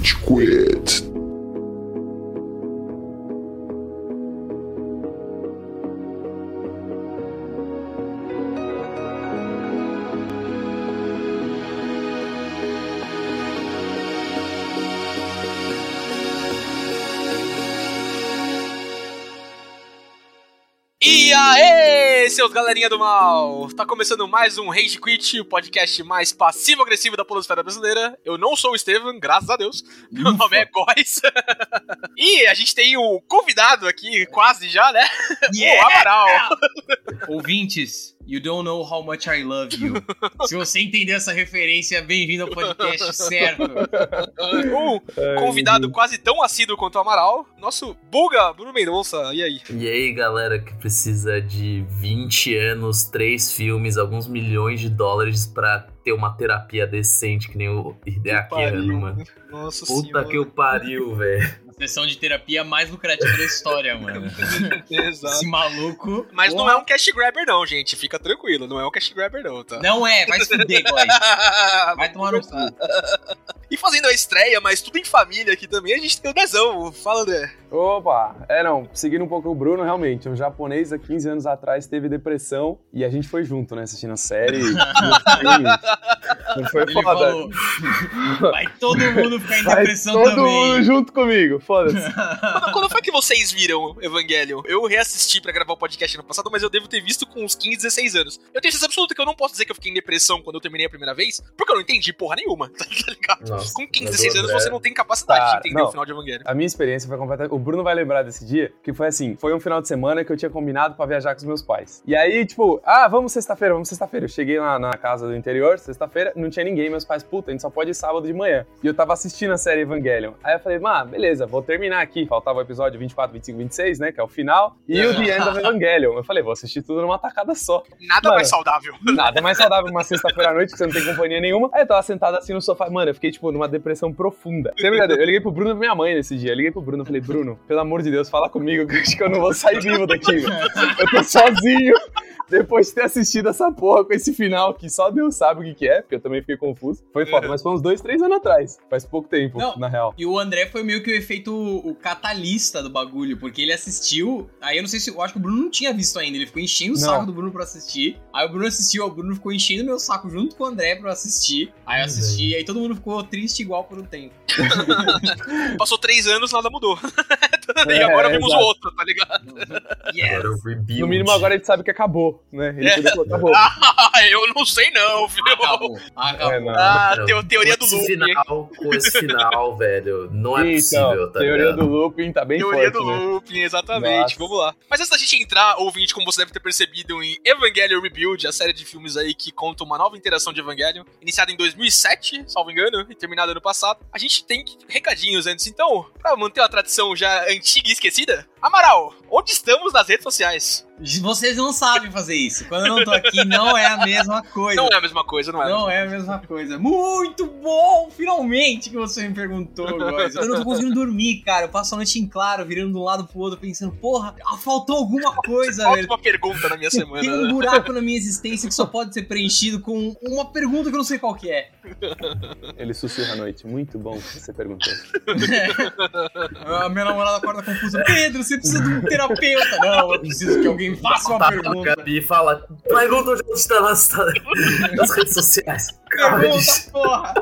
Rage Quit. Seus galerinha do mal! Tá começando mais um Rage Quit, o podcast mais passivo-agressivo da polosfera brasileira. Eu não sou o Estevam, graças a Deus. Meu nome é Góis. e a gente tem o convidado aqui, quase já, né? O Amaral. Ouvintes, you don't know how much I love you. Se você entender essa referência, bem-vindo ao podcast certo. Um convidado quase tão assíduo quanto o Amaral, nosso Buga, Bruno Mendonça. E aí? E aí, galera que precisa de 20 anos, 3 filmes, alguns milhões de dólares pra ter uma terapia decente, que nem o Hideaki. Anno, mano. Nossa Puta senhora. que o pariu, velho. Sessão de terapia mais lucrativa da história, mano. Exato. Esse maluco. Mas não porra, é um cash grabber não, gente. Fica tranquilo, não é um cash grabber não, tá? Não é, vai se fuder, boy. Vai tomar no cu. E fazendo a estreia, mas tudo em família aqui também, a gente tem o Dezão. Fala, André. Opa! É, não, seguindo um pouco o Bruno, realmente, um japonês há 15 anos atrás teve depressão e a gente foi junto, né, assistindo a série. Não foi Ele foda. falou. Vai todo mundo ficar em Vai depressão todo também. mundo junto comigo, foda-se. Quando, quando foi que vocês viram Evangelion? Eu reassisti pra gravar o podcast ano passado, mas eu devo ter visto com uns 15, 16 anos. Eu tenho certeza absoluta que eu não posso dizer que eu fiquei em depressão quando eu terminei a primeira vez, porque eu não entendi porra nenhuma, tá ligado? Nossa, com 15, mas 16 o anos você não tem capacidade Tá, de entender não. o final de Evangelion. A minha experiência foi completamente. O Bruno vai lembrar desse dia, que foi assim: foi um final de semana que eu tinha combinado pra viajar com os meus pais. E aí, tipo, ah, vamos sexta-feira, vamos sexta-feira. Eu cheguei lá na casa do interior, sexta-feira, não tinha ninguém, meus pais, puta, a gente só pode ir sábado de manhã. E eu tava assistindo a série Evangelion. Aí eu falei, ah, beleza, vou terminar aqui. Faltava o episódio 24, 25, 26, né? Que é o final. E o The End of Evangelion. Eu falei, vou assistir tudo numa tacada só. Nada Mano. mais saudável. Nada mais saudável uma sexta-feira à noite que você não tem companhia nenhuma. Aí eu tava sentado assim no sofá. Mano, eu fiquei, tipo, numa depressão profunda. Sem brincadeira. Eu liguei pro Bruno e minha mãe nesse dia. Eu liguei pro Bruno e falei, Bruno, pelo amor de Deus, fala comigo que eu acho que eu não vou sair vivo daqui, velho. Eu tô sozinho. Depois de ter assistido essa porra com esse final que só Deus sabe o que, que é, porque eu também fiquei confuso. Foi foda, mas foi uns dois, três anos atrás. Faz pouco tempo, Não. na real. E o André foi meio que o efeito o catalista do bagulho, porque ele assistiu. Aí eu não sei se. Eu acho que o Bruno não tinha visto ainda. Ele ficou enchendo o Não. saco do Bruno pra assistir. Aí o Bruno assistiu, o Bruno ficou enchendo meu saco junto com o André pra assistir. Aí eu assisti, aí todo mundo ficou triste igual por um tempo. Passou três anos, nada mudou. e É, agora vimos o exato. outro, tá ligado? Yes! No mínimo agora a gente sabe que acabou, né? Ele É. acabou. Ah, eu não sei não, filho. Acabou. Acabou. É, não. Ah, Não, teo- teoria do com esse loop. hein? final, Com esse final, velho, não é possível, então, tá teoria ligado? do looping tá bem Teoria forte, do né? looping, exatamente. Nossa. Vamos lá. Mas antes da gente entrar, ouvinte, como você deve ter percebido em Evangelion Rebuild, a série de filmes aí que conta uma nova interação de Evangelion, iniciada em 2007, salvo engano, e terminada ano passado, a gente tem recadinhos antes. Então, pra manter uma tradição já antiga e esquecida, Amaral, onde estamos nas redes sociais? Vocês não sabem fazer isso. Quando eu não tô aqui, não é a mesma coisa. Não é a mesma coisa, não é? Não é a mesma coisa. Muito bom! Finalmente que você me perguntou, Góis. Eu não tô conseguindo dormir, cara. Eu passo a noite em claro, virando de um lado pro outro, pensando, porra, ah, faltou alguma coisa, Falta velho. uma pergunta na minha semana. Tem um né? buraco na minha existência que só pode ser preenchido com uma pergunta que eu não sei qual que é. Ele sussurra à noite. Muito bom que você perguntou. A minha namorada acorda confusa. Pedro, você precisa de um terapeuta. Não, eu preciso que alguém faça uma pergunta. Gabi e fala, pergunta onde está nas, nas redes sociais. Pergunta, porra!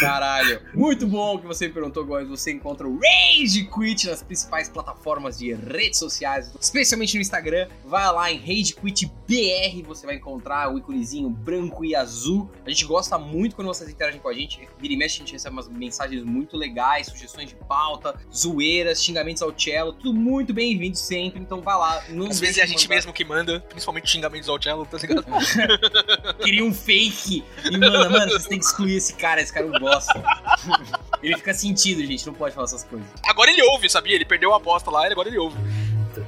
Caralho. Muito bom que você me perguntou, Góis. Você encontra o Rage Quit nas principais plataformas de redes sociais, especialmente no Instagram. Vai lá em Rage Quit BR, você vai encontrar o íconezinho branco e azul. A gente gosta muito quando vocês interagem com a gente. Vira e mexe, a gente recebe umas mensagens muito legais, sugestões de pauta, zoeiras, xingamentos ao cello, tudo muito bem-vindo sempre. Então vai lá. Não Às vezes é a gente mandar- mesmo que manda, principalmente xingamentos ao cello, tá ligado? Queria um fake. E manda, mano, vocês têm que excluir esse cara, esse cara eu gosto. Ele fica sentido, gente, não pode falar essas coisas. Agora ele ouve, sabia? Ele perdeu a aposta lá agora ele ouve.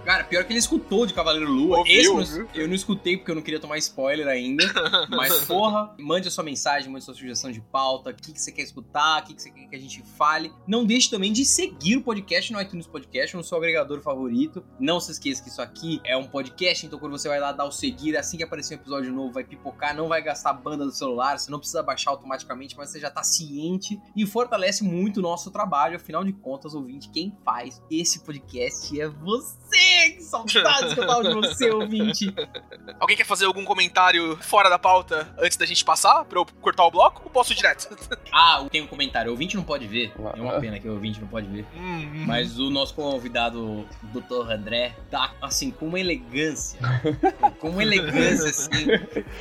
Cara, pior que ele escutou de Cavaleiro Lua. Ouviu, Esse eu ouviu. não, eu não escutei porque eu não queria tomar spoiler ainda. Mas, porra, mande a sua mensagem, mande a sua sugestão de pauta, o que, que você quer escutar, o que, que você quer que a gente fale. Não deixe também de seguir o podcast no iTunes Podcast, no seu agregador favorito. Não se esqueça que isso aqui é um podcast, então quando você vai lá dar o seguir, assim que aparecer um episódio novo, vai pipocar, não vai gastar banda do celular, você não precisa baixar automaticamente, mas você já tá ciente e fortalece muito o nosso trabalho. Afinal de contas, ouvinte, quem faz esse podcast é você! Que saudades que eu tava de você, ouvinte! Alguém quer fazer algum comentário fora da pauta antes da gente passar pra eu cortar o bloco? Ou posso ir direto? Ah, tem um comentário. O ouvinte não pode ver. É uma pena que o ouvinte não pode ver. Hum, Mas o nosso convidado, o Dr. André, tá assim, com uma elegância. com uma elegância, assim.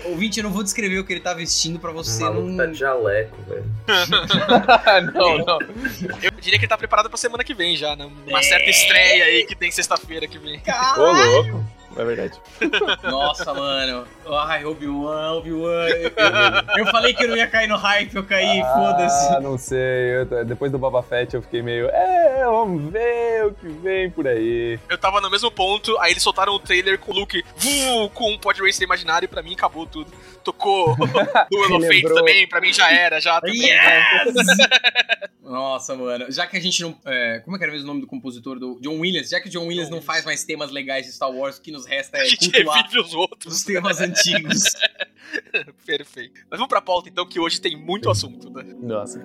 Ouvinte, eu não vou descrever o que ele tá vestindo pra O você maluco não. tá de jaleco, velho. não, não. Eu diria que ele tá preparado pra semana que vem já, né? Uma É. certa estreia aí que tem sexta-feira que vem. Ô, louco. É verdade. Nossa, mano. Ai, Obi-Wan, Obi-Wan. Eu, eu falei que eu não ia cair no hype, eu caí, Ah, foda-se. não sei. eu- depois do Boba Fett eu fiquei meio. É, vamos ver o que vem por aí. Eu tava no mesmo ponto, aí eles soltaram o trailer com o Luke vu, com um pod racer imaginário e pra mim acabou tudo. Tocou Duel of Fate também, pra mim já era, já também. Yes! Nossa, mano. Já que a gente não. é, como é que era mesmo o nome do compositor do John Williams? Já que o John Williams não faz mais temas legais de Star Wars, o que nos resta A é gente cultuar revive os outros. os temas antigos. Perfeito. Mas vamos pra pauta então, que hoje tem muito assunto, né? Nossa.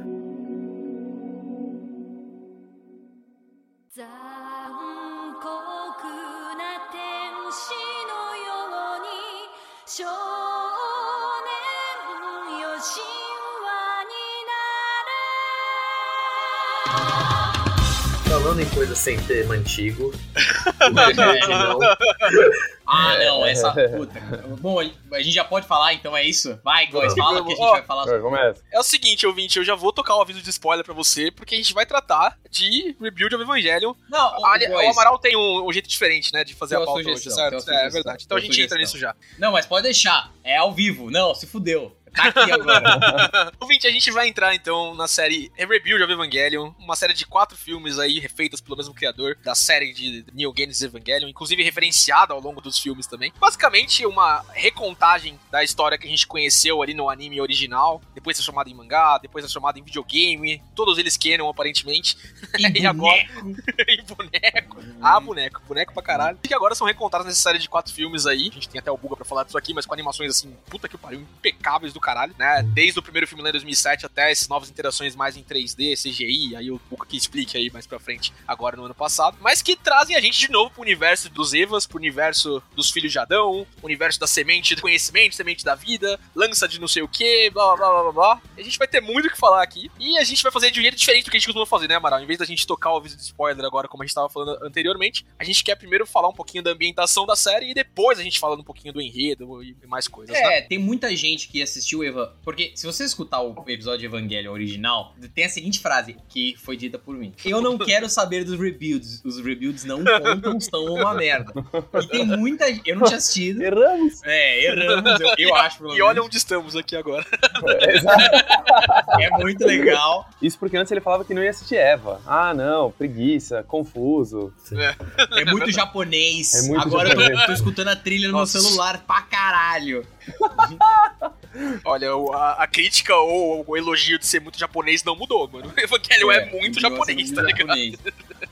残 Falando em coisa sem tema antigo. É. não. Ah, não, essa. Puta. Bom, a gente já pode falar, então é isso? Vai, Góis, Vamos. fala que a gente Ó, vai falar Vai, Começa. É o seguinte, ouvinte, eu já vou tocar o aviso de spoiler pra você, porque a gente vai tratar de Rebuild of Evangelion. Não, Ali- o Amaral tem um, um jeito diferente, né, de fazer Tem a pauta sugestão, hoje, certo? É, sugestão, verdade. Então a gente uma entra nisso sugestão. já. Não, mas pode deixar. É ao vivo. Não, se fudeu. Tá aqui agora. Ouvinte, a gente vai entrar então na série Rebuild of Evangelion, uma série de quatro filmes aí, refeitas pelo mesmo criador da série de New Games Evangelion, inclusive referenciada ao longo dos filmes também. Basicamente, uma recontagem da história que a gente conheceu ali no anime original, depois transformada em mangá, depois transformada em videogame, todos eles canon aparentemente, E agora? e boneco. Ah, boneco, boneco pra caralho. E que agora são recontados nessa série de quatro filmes aí. A gente tem até o Buga pra falar disso aqui, mas com animações assim, puta que pariu, impecáveis do caralho, né? Desde o primeiro filme lá em 2007 até essas novas interações mais em 3D, CGI, aí o Buga que explique aí mais pra frente, agora no ano passado. Mas que trazem a gente de novo pro universo dos Evas, pro universo dos filhos de Adão, universo da semente do conhecimento, semente da vida, lança de não sei o que, blá blá blá blá blá. A gente vai ter muito o que falar aqui. E a gente vai fazer de um jeito diferente do que a gente costuma fazer, né, Amaral? Em vez da gente tocar o aviso de spoiler agora, como a gente tava falando anteriormente, a gente quer primeiro falar um pouquinho da ambientação da série e depois a gente fala um pouquinho do enredo e mais coisas, né? É, tem muita gente que assistiu Eva. Porque se você escutar o episódio de Evangelho original, tem a seguinte frase que foi dita por mim: Eu não quero saber dos rebuilds. Os rebuilds não contam, são uma merda. E tem muita gente. Eu não tinha assistido. Erramos. É, erramos, eu, eu acho, pelo E olha onde estamos aqui agora. É muito legal. Isso porque antes ele falava que não ia assistir Eva. Ah, não, preguiça, confuso. É muito japonês. É muito Agora eu japonês. tô, tô escutando a trilha no Nossa. meu celular pra caralho. Olha, a, a crítica ou o elogio de ser muito japonês não mudou, mano. O Evangelho é, muito continua japonês, tá muito ligado? japonês.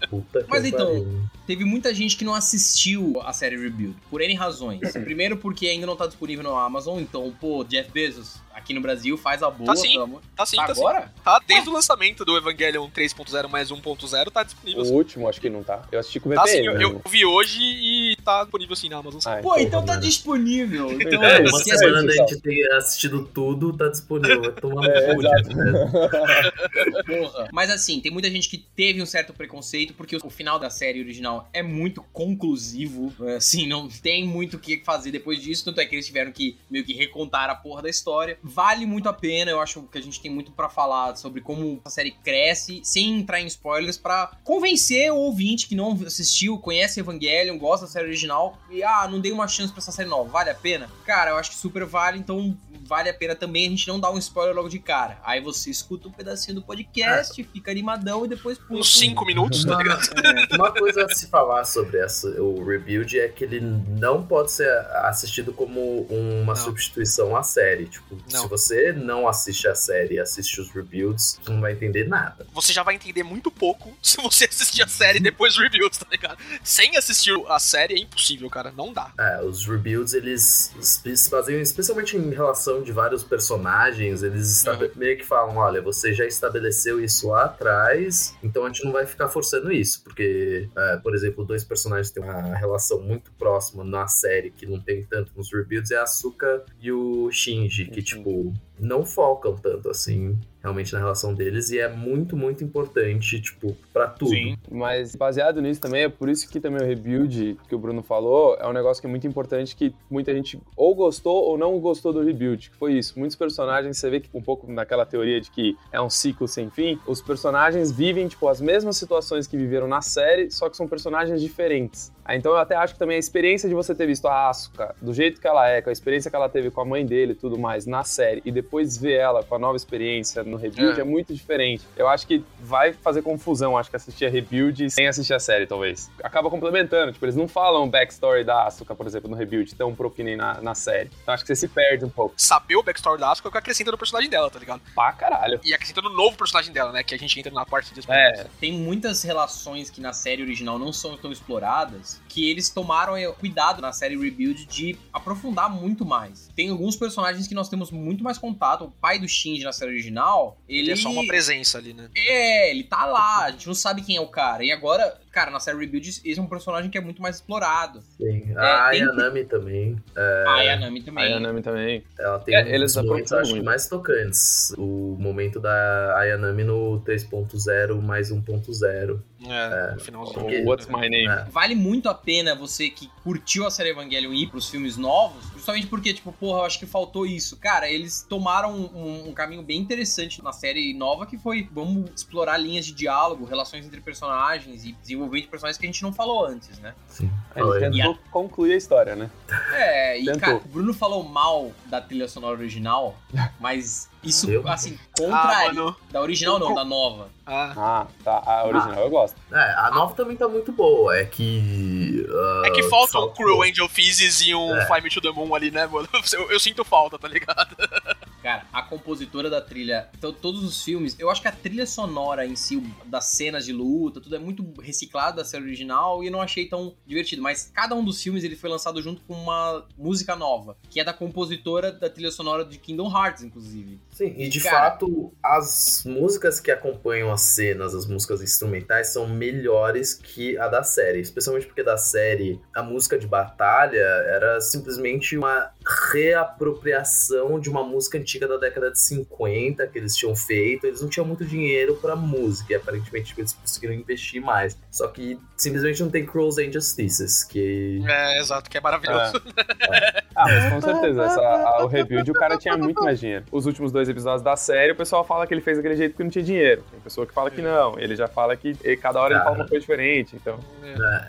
Puta que Mas então, pariu. Teve muita gente que não assistiu a série Rebuild, por N razões. Primeiro porque ainda não tá disponível no Amazon, então, pô, Jeff Bezos, aqui no Brasil, faz a boa. Tá sim. pelo amor- Tá sim, tá sim. Agora? Tá, desde o lançamento do Evangelion 3.0 mais 1.0 tá disponível. O sim. último, acho que não tá. Eu assisti com o Tá sim, VPN. eu, eu vi hoje e tá disponível sim na Amazon. sim. Ai, Pô, então tá mano. disponível. Então, É, Uma se Esquece semana da gente ter assistido tudo, tá disponível. Vai tomar É, né? Porra. Mas assim, tem muita gente que teve um certo preconceito, porque o final da série original é muito conclusivo. Assim, não tem muito o que fazer depois disso. Tanto é que eles tiveram que meio que recontar a porra da história. Vale muito a pena, eu acho que a gente tem muito pra falar sobre como a série cresce, sem entrar em spoilers, pra convencer o ouvinte que não assistiu, conhece Evangelion, gosta da série original, e ah, não dei uma chance pra essa série nova. Vale a pena? Cara, eu acho que super vale, então vale a pena também a gente não dar um spoiler logo de cara. Aí você escuta um pedacinho do podcast, fica animadão e depois pula. Uns 5 minutos, tá ligado? Uma coisa a se falar sobre essa, o Rebuild é que ele não pode ser assistido como uma Não. substituição à série. Tipo, Não. Se você não assiste a série e assiste os Rebuilds, você não vai entender nada. Você já vai entender muito pouco se você assistir a série e depois os reviews, tá ligado? Sem assistir a série é impossível, cara. Não dá. É, os Rebuilds, eles se se baseiam especialmente em relação de vários personagens, eles estabe- meio que falam, olha, você já estabeleceu isso lá atrás, então a gente não vai ficar forçando isso, porque, é, por exemplo, dois personagens têm uma relação muito próxima na série, que não tem tanto nos Rebuilds, é a Asuka e o Shinji, que, Uhum. Tipo, não focam tanto, assim, realmente na relação deles, e é muito, muito importante, tipo, pra tudo. Mas baseado nisso também, é por isso que também o rebuild que o Bruno falou é um negócio que é muito importante que muita gente ou gostou ou não gostou do rebuild, que foi isso. Muitos personagens, você vê que um pouco naquela teoria de que é um ciclo sem fim, os personagens vivem, tipo, as mesmas situações que viveram na série, só que são personagens diferentes. Ah, Então eu até acho que também a experiência de você ter visto a Asuka do jeito que ela é, com a experiência que ela teve com a mãe dele e tudo mais na série, e depois ver ela com a nova experiência no rebuild É. é. muito diferente. Eu acho que vai fazer confusão, acho que assistir a rebuild sem assistir a série, talvez. Acaba complementando, tipo, eles não falam o backstory da Asuka, por exemplo, no rebuild, tão pro que nem na, na série. Então acho que você se perde um pouco. Saber o backstory da Asuka é o que acrescenta no personagem dela, tá ligado? Pra caralho. E acrescenta no novo personagem dela, né? Que a gente entra na parte de. É, Tem muitas relações que na série original não são tão exploradas, que eles tomaram eh, cuidado na série Rebuild de aprofundar muito mais. Tem alguns personagens que nós temos muito mais contato. O pai do Shinji na série original, ele, Ele é só uma presença ali, né? É, ele tá lá, a gente não sabe quem é o cara. E agora, cara, na série Rebuild, esse é um personagem que é muito mais explorado. Sim. É, a tem- Ayanami também. A Yanami a também. Yanami também. Ela tem É, um eles momentos, acho muito. mais tocantes. O momento da Ayanami no 3.0 mais 1.0. É, no finalzinho. porque- What's My Name? É. Vale muito a pena você que curtiu a série Evangelion ir pros filmes novos, justamente porque, tipo, porra, eu acho que faltou isso. Cara, eles tomaram um, um caminho bem interessante na série nova, que foi, vamos explorar linhas de diálogo, relações entre personagens e desenvolvimento de personagens que a gente não falou antes, né? Sim. A aí. tentou concluir a história, né? É, e, Tentou. cara, o Bruno falou mal da trilha sonora original, mas isso, Eu? assim, Ah, contraria. mano. da original não, da nova. Ah. Ah, tá. A original eu gosto. É, a nova também tá muito boa. É que. ah, É que falta um. Cruel Angel Physis e um É. Fly Me to the Moon ali, né, mano? Eu, eu sinto falta, tá ligado? Cara, a compositora da trilha, então todos os filmes, eu acho que a trilha sonora em si, das cenas de luta, tudo é muito reciclado da série original e eu não achei tão divertido. Mas cada um dos filmes ele foi lançado junto com uma música nova, que é da compositora da trilha sonora de Kingdom Hearts, inclusive. Sim, e de Cara. fato, as músicas que acompanham as cenas, as músicas instrumentais, são melhores que a da série. Especialmente porque da série, a música de batalha era simplesmente uma reapropriação de uma música antiga da década de 50 que eles tinham feito. Eles não tinham muito dinheiro pra música, e aparentemente eles conseguiram investir mais. Só que simplesmente não tem Cruels and Justices, que. É, exato, que é maravilhoso. Ah, mas com certeza. essa- a- o rebuild, o cara tinha muito mais dinheiro. Os últimos dois episódios da série, o pessoal fala que ele fez daquele jeito porque não tinha dinheiro. Tem pessoa que fala que não. Ele já fala que e cada hora ele fala uma coisa diferente. Então,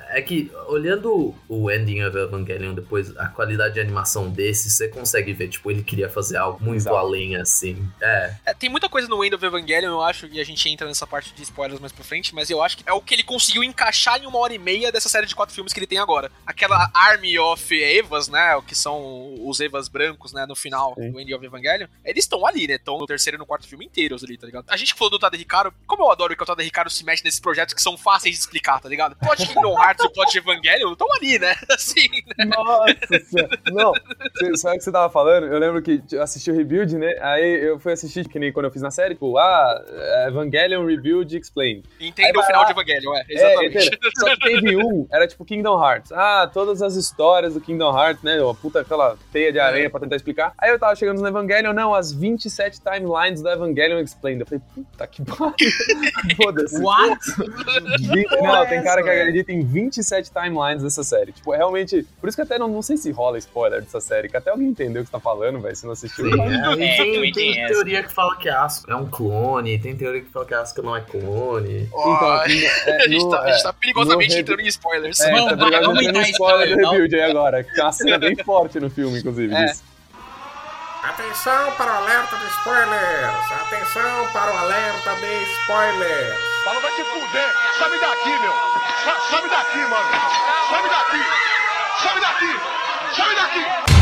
É que, olhando o ending of Evangelion depois, a qualidade de animação desse, você consegue ver, tipo, ele queria fazer algo muito Exato. além, assim. É, É, tem muita coisa no End of Evangelion, eu acho, e a gente entra nessa parte de spoilers mais pra frente, mas eu acho que é o que ele conseguiu encaixar em uma hora e meia dessa série de quatro filmes que ele tem agora. Aquela Army of Evas, né, o que são os Evas brancos, né, no final Sim. do End of Evangelion, eles estão ali, né, estão no terceiro e no quarto filme inteiros ali, tá ligado? A gente falou do Tade Ricardo, como eu adoro que o Tade Ricardo se mexe nesses projetos que são fáceis de explicar, tá ligado? O plot de Kingdom Hearts e o plot de Evangelion estão ali, né, assim, né? Nossa senhora. Não, sabe o que você tava falando? Eu lembro que eu assisti o Rebuild, né? Aí eu fui assistir, que nem quando eu fiz na série, tipo, ah, Evangelion Rebuild Explained. Entenda o final vai de Evangelion, é, É, exatamente. entendeu? Só que teve um, era tipo Kingdom Hearts. Ah, todas as histórias do Kingdom Hearts, né? Uma puta aquela teia de aranha pra tentar explicar. Aí eu tava chegando no Evangelion, não, as 27 timelines do Evangelion Explained. Eu falei, puta que pariu. Foda-se. What? Não, é tem cara que acredita em 27 timelines dessa série. Tipo, é realmente. Por isso que até não, não sei se rola spoiler dessa série, que até alguém entendeu o que você tá falando, velho. Se não assistiu. sim, é. É, tem, tem teoria que fala que a Asuka é um clone, tem teoria que fala que a Asuka não é clone. Então, Ó, é, a, gente no- tá, a gente tá perigosamente no entrando em spoilers. É, Vamos, tá vamos entrar em spoiler do Rebuild aí agora, que tem uma cena bem forte no filme, inclusive, É. Atenção para o alerta de spoilers! Atenção para o alerta de spoilers! Fala, vai te fuder! Sobe daqui, meu! Sa- Sobe daqui, mano! Sobe daqui! Sobe daqui! Sobe daqui!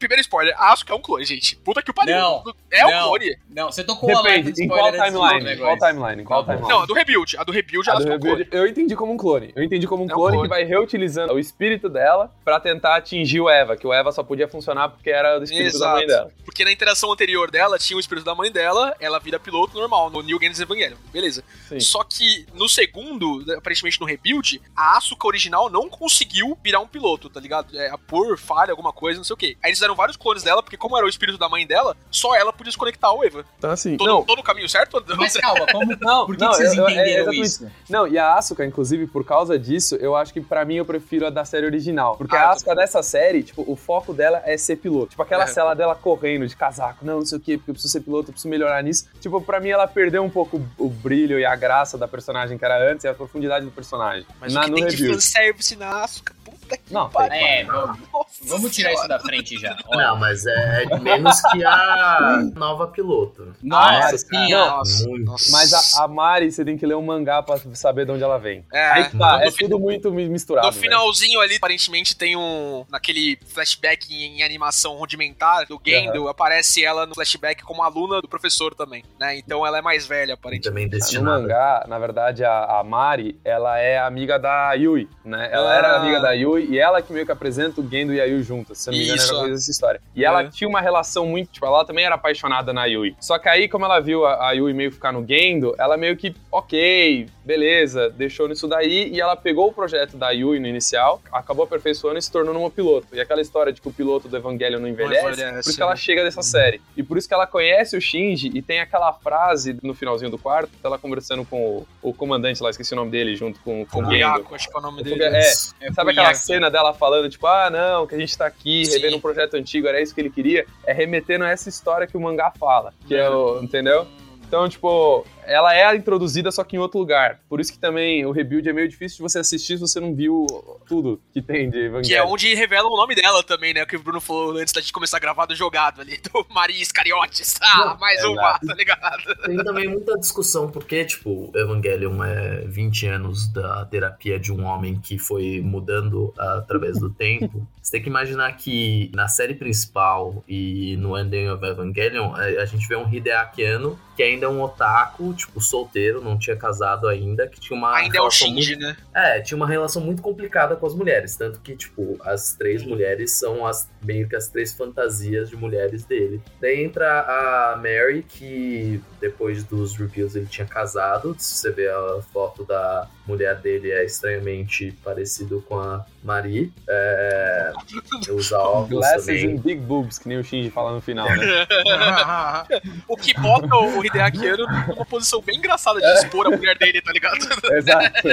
Primeiro spoiler, a Asuka é um clone, gente. Puta que o pariu. Não, é um não. clone. Não, você tocou o Depende, de em qual spoiler timeline? Em qual timeline? Qual Tá timeline? Não, a do Rebuild. A do Rebuild, a do Asuka é um clone. Rebuild, eu entendi como um clone. Eu entendi como um É um clone, clone. que vai reutilizando o espírito dela pra tentar atingir o Eva, que o Eva só podia funcionar porque era do espírito da mãe dela. Porque na interação anterior dela tinha o espírito da mãe dela, ela vira piloto normal, no New Games Evangelion. Beleza. Sim. Só que no segundo, aparentemente no Rebuild, a Asuka original não conseguiu virar um piloto, tá ligado? É, por falha, alguma coisa, não sei o quê. Aí eles fizeram vários clones dela, porque como era o espírito da mãe dela, só ela podia se conectar ao Eva. Então assim, Todo, não, todo o caminho certo? Mas calma, como, Não, por que, não, que vocês eu- é entenderam exatamente isso? Não, e a Asuka, inclusive, por causa disso, eu acho que pra mim eu prefiro a da série original. Porque Ah, a Asuka dessa série, tipo, o foco dela é ser piloto. Tipo, aquela É. cela dela correndo de casaco, não, não sei o quê, porque eu preciso ser piloto, eu preciso melhorar nisso. Tipo, pra mim ela perdeu um pouco o brilho e a graça da personagem que era antes e a profundidade do personagem. Mas na, o que no tem de review. fanservice na Asuka, puta que Não, pariu. É, Nossa vamos tirar isso da frente já. Olha. Não, mas é menos que a nova piloto. Nossa, é? sim. Nossa, Muito. nossa. Mas a, a Mari, você tem que ler um mangá pra saber de onde ela vem. É, Aí tá, é tudo muito mi- misturado. No velho. finalzinho ali, aparentemente tem um. Naquele flashback em, em animação rudimentar do Gendo, aparece ela no flashback como aluna do professor também, né? Então ela é mais velha, E aparentemente. também No mangá, na verdade, a, a Mari, ela é amiga da Yui, né? Ela era Ah. amiga da Yui e ela que meio que apresenta o Gendo e a Yui juntas, se não me engano, Isso, era coisa dessa história. E ela É. tinha uma relação muito, tipo, ela também era apaixonada na Yui. Só que aí, como ela viu a, a Yui meio ficar no Gendo, ela meio que, ok, beleza, deixou nisso daí e ela pegou o projeto da Yui no inicial, acabou aperfeiçoando e se tornou numa piloto. E aquela história de que o piloto do Evangelho não envelhece, envelhece, por isso que ela né? chega dessa série. E por isso que ela conhece o Shinji e tem aquela frase no finalzinho do quarto, ela conversando com o, o comandante lá, esqueci o nome dele, junto com, com o Gendo. Acho que é o nome dele. É, É Sabe aquela cena dela falando, tipo, ah, não, que a gente tá aqui Sim. revendo um projeto antigo, era isso que ele queria? É remetendo a essa história que o mangá fala, que é o, entendeu? Então, tipo, ela é introduzida só que em outro lugar. Por isso que também o rebuild é meio difícil de você assistir se você não viu tudo que tem de Evangelho. Que é onde revelam o nome dela também, né? Que o Bruno falou antes da gente começar a gravar do jogado ali, do Maria Iscariotes. Ah, Não, mais é uma, tá ligado? Tem também muita discussão, porque, tipo, Evangelion é 20 anos da terapia de um homem que foi mudando através do tempo. Você tem que imaginar que na série principal e no Ending of Evangelion, a, a gente vê um Hideaki Anno, que ainda é um otaku, tipo, solteiro, não tinha casado ainda, que tinha uma Ainda é o relação Shinji, muito- né? É, tinha uma relação muito complicada com as mulheres. Tanto que, tipo, as três mulheres são as meio que as três fantasias de mulheres dele. Daí entra a Mary, que depois dos reviews ele tinha casado. Se você vê a foto da mulher dele, é estranhamente parecido com a Marie. É, usa óculos Glasses também. and big boobs, que nem o Shinji fala no final, né? O que bota o Hideaki Anno numa posição bem engraçada de expor a mulher dele, tá ligado? Exato.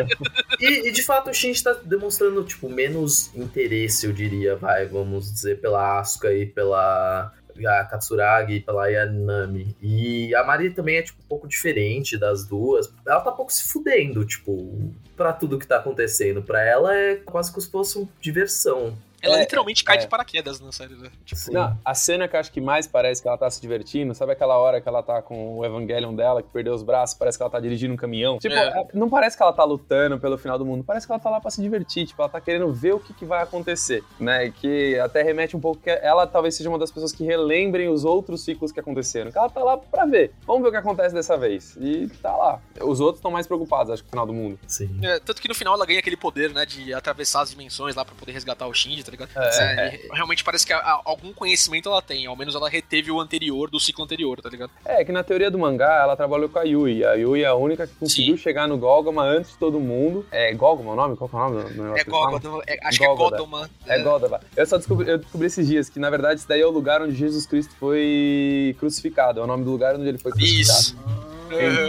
E, e, de fato o Shinji tá demonstrando, tipo, menos interesse, eu diria, vai, vamos dizer, pela Asuka e pela a Katsuragi e pela Yanami. E a Mari também é, tipo, um pouco diferente das duas. Ela tá um pouco se fudendo, tipo, pra tudo que tá acontecendo. Pra ela é quase como se fosse uma diversão. Ela É, literalmente cai é. de paraquedas na série, né? Tipo, Não, a cena que eu acho que mais parece que ela tá se divertindo, sabe aquela hora que ela tá com o Evangelion dela, que perdeu os braços, parece que ela tá dirigindo um caminhão? Tipo, É. é- não parece que ela tá lutando pelo final do mundo, parece que ela tá lá pra se divertir, tipo, ela tá querendo ver o que, que vai acontecer, né? Que até remete um pouco que ela talvez seja uma das pessoas que relembrem os outros ciclos que aconteceram, que ela tá lá pra ver. Vamos ver o que acontece dessa vez. E tá lá. Os outros estão mais preocupados, acho que, com o final do mundo. Sim. É, tanto que no final ela ganha aquele poder, né, de atravessar as dimensões lá pra poder resgatar o Shinji, tá ligado? É, É, realmente parece que a- a- algum conhecimento ela tem, ao menos ela reteve o anterior do ciclo anterior, tá ligado? É, que na teoria do mangá ela trabalhou com a Yui. A Yui é a única que conseguiu chegar no Golgama antes de todo mundo. É Golgama o nome? Qual que é o nome? do- negócio É? Gogodama, é- acho que é. Godoma. É Golgama. Eu só descobri, eu descobri esses dias que, na verdade, isso daí é o lugar onde Jesus Cristo foi crucificado. É o nome do lugar onde ele foi crucificado. Isso.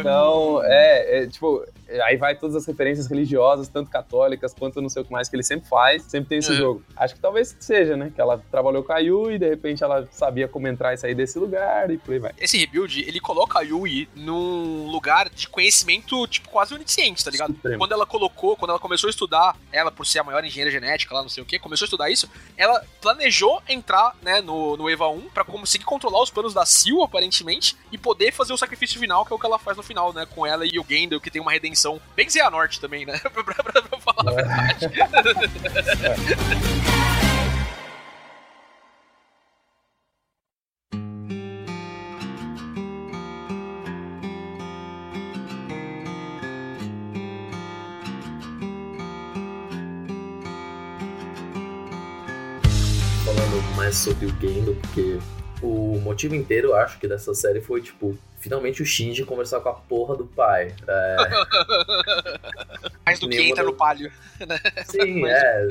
Então, é, é, tipo, aí vai todas as referências religiosas, tanto católicas quanto não sei o que mais que ele sempre faz, sempre tem esse É. jogo. Acho que talvez seja, né? Que ela trabalhou com a Yu e de repente ela sabia como entrar e sair desse lugar e por aí vai. Esse rebuild, ele coloca a Yui num lugar de conhecimento, tipo, quase onisciente, tá ligado? Supremo. Quando ela colocou, quando ela começou a estudar, ela, por ser a maior engenheira genética lá, não sei o que, começou a estudar isso, ela planejou entrar, né, no, no EVA 1 pra conseguir controlar os planos da Sil, aparentemente, e poder fazer o sacrifício final, que é o que ela faz no final, né, com ela e o Gandalf, que tem uma redenção bem Zé Norte também, né, pra, pra- pra- falar a verdade. falando mais sobre o Gendo, porque o motivo inteiro, eu acho, que dessa série foi, tipo, finalmente o Shinji conversar com a porra do pai. É, Mais do que entra das- no palio. sim, é.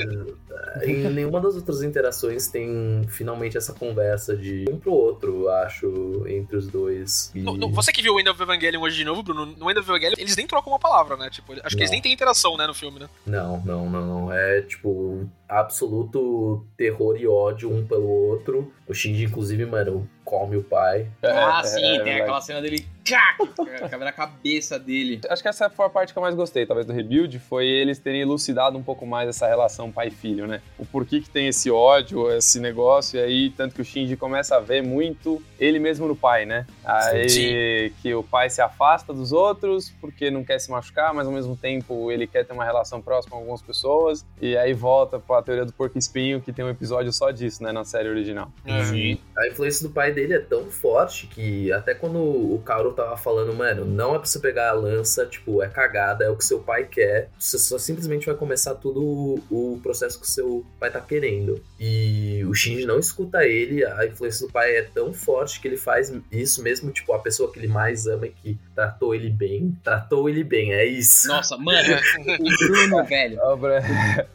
Em nenhuma das outras interações tem finalmente essa conversa de um pro outro, acho, entre os dois. E- No- no- você que viu o End of Evangelion hoje de novo, Bruno, no End of Evangelion, eles nem trocam uma palavra, né? Tipo, acho que eles Não. nem têm interação, né, no filme, né? Não, não, não, não. É tipo absoluto terror e ódio um pelo outro. O Shinji, inclusive, mano, come o pai. ah, É, sim, é tem aquela cena dele. Cabe na cabeça dele. Acho que essa foi a parte que eu mais gostei, talvez, do rebuild, foi eles terem elucidado um pouco mais essa relação pai-filho, né? O porquê que tem esse ódio, esse negócio, e aí, tanto que o Shinji começa a ver muito ele mesmo no pai, né? Aí Sim. que o pai se afasta dos outros porque não quer se machucar, mas ao mesmo tempo ele quer ter uma relação próxima com algumas pessoas, e aí volta pra teoria do porco espinho, que tem um episódio só disso, né, na série original. Sim. A influência do pai dele é tão forte que até quando o Kaoru tava falando, mano, não é pra você pegar a lança, tipo, é cagada, é o que seu pai quer. Você só simplesmente vai começar tudo o, o processo que o seu pai tá querendo. E o Shinji não escuta ele, a influência do pai é tão forte que ele faz isso mesmo, tipo, a pessoa que ele mais ama e que tratou ele bem, tratou ele bem, é isso. Nossa, mano, o Bruno, velho.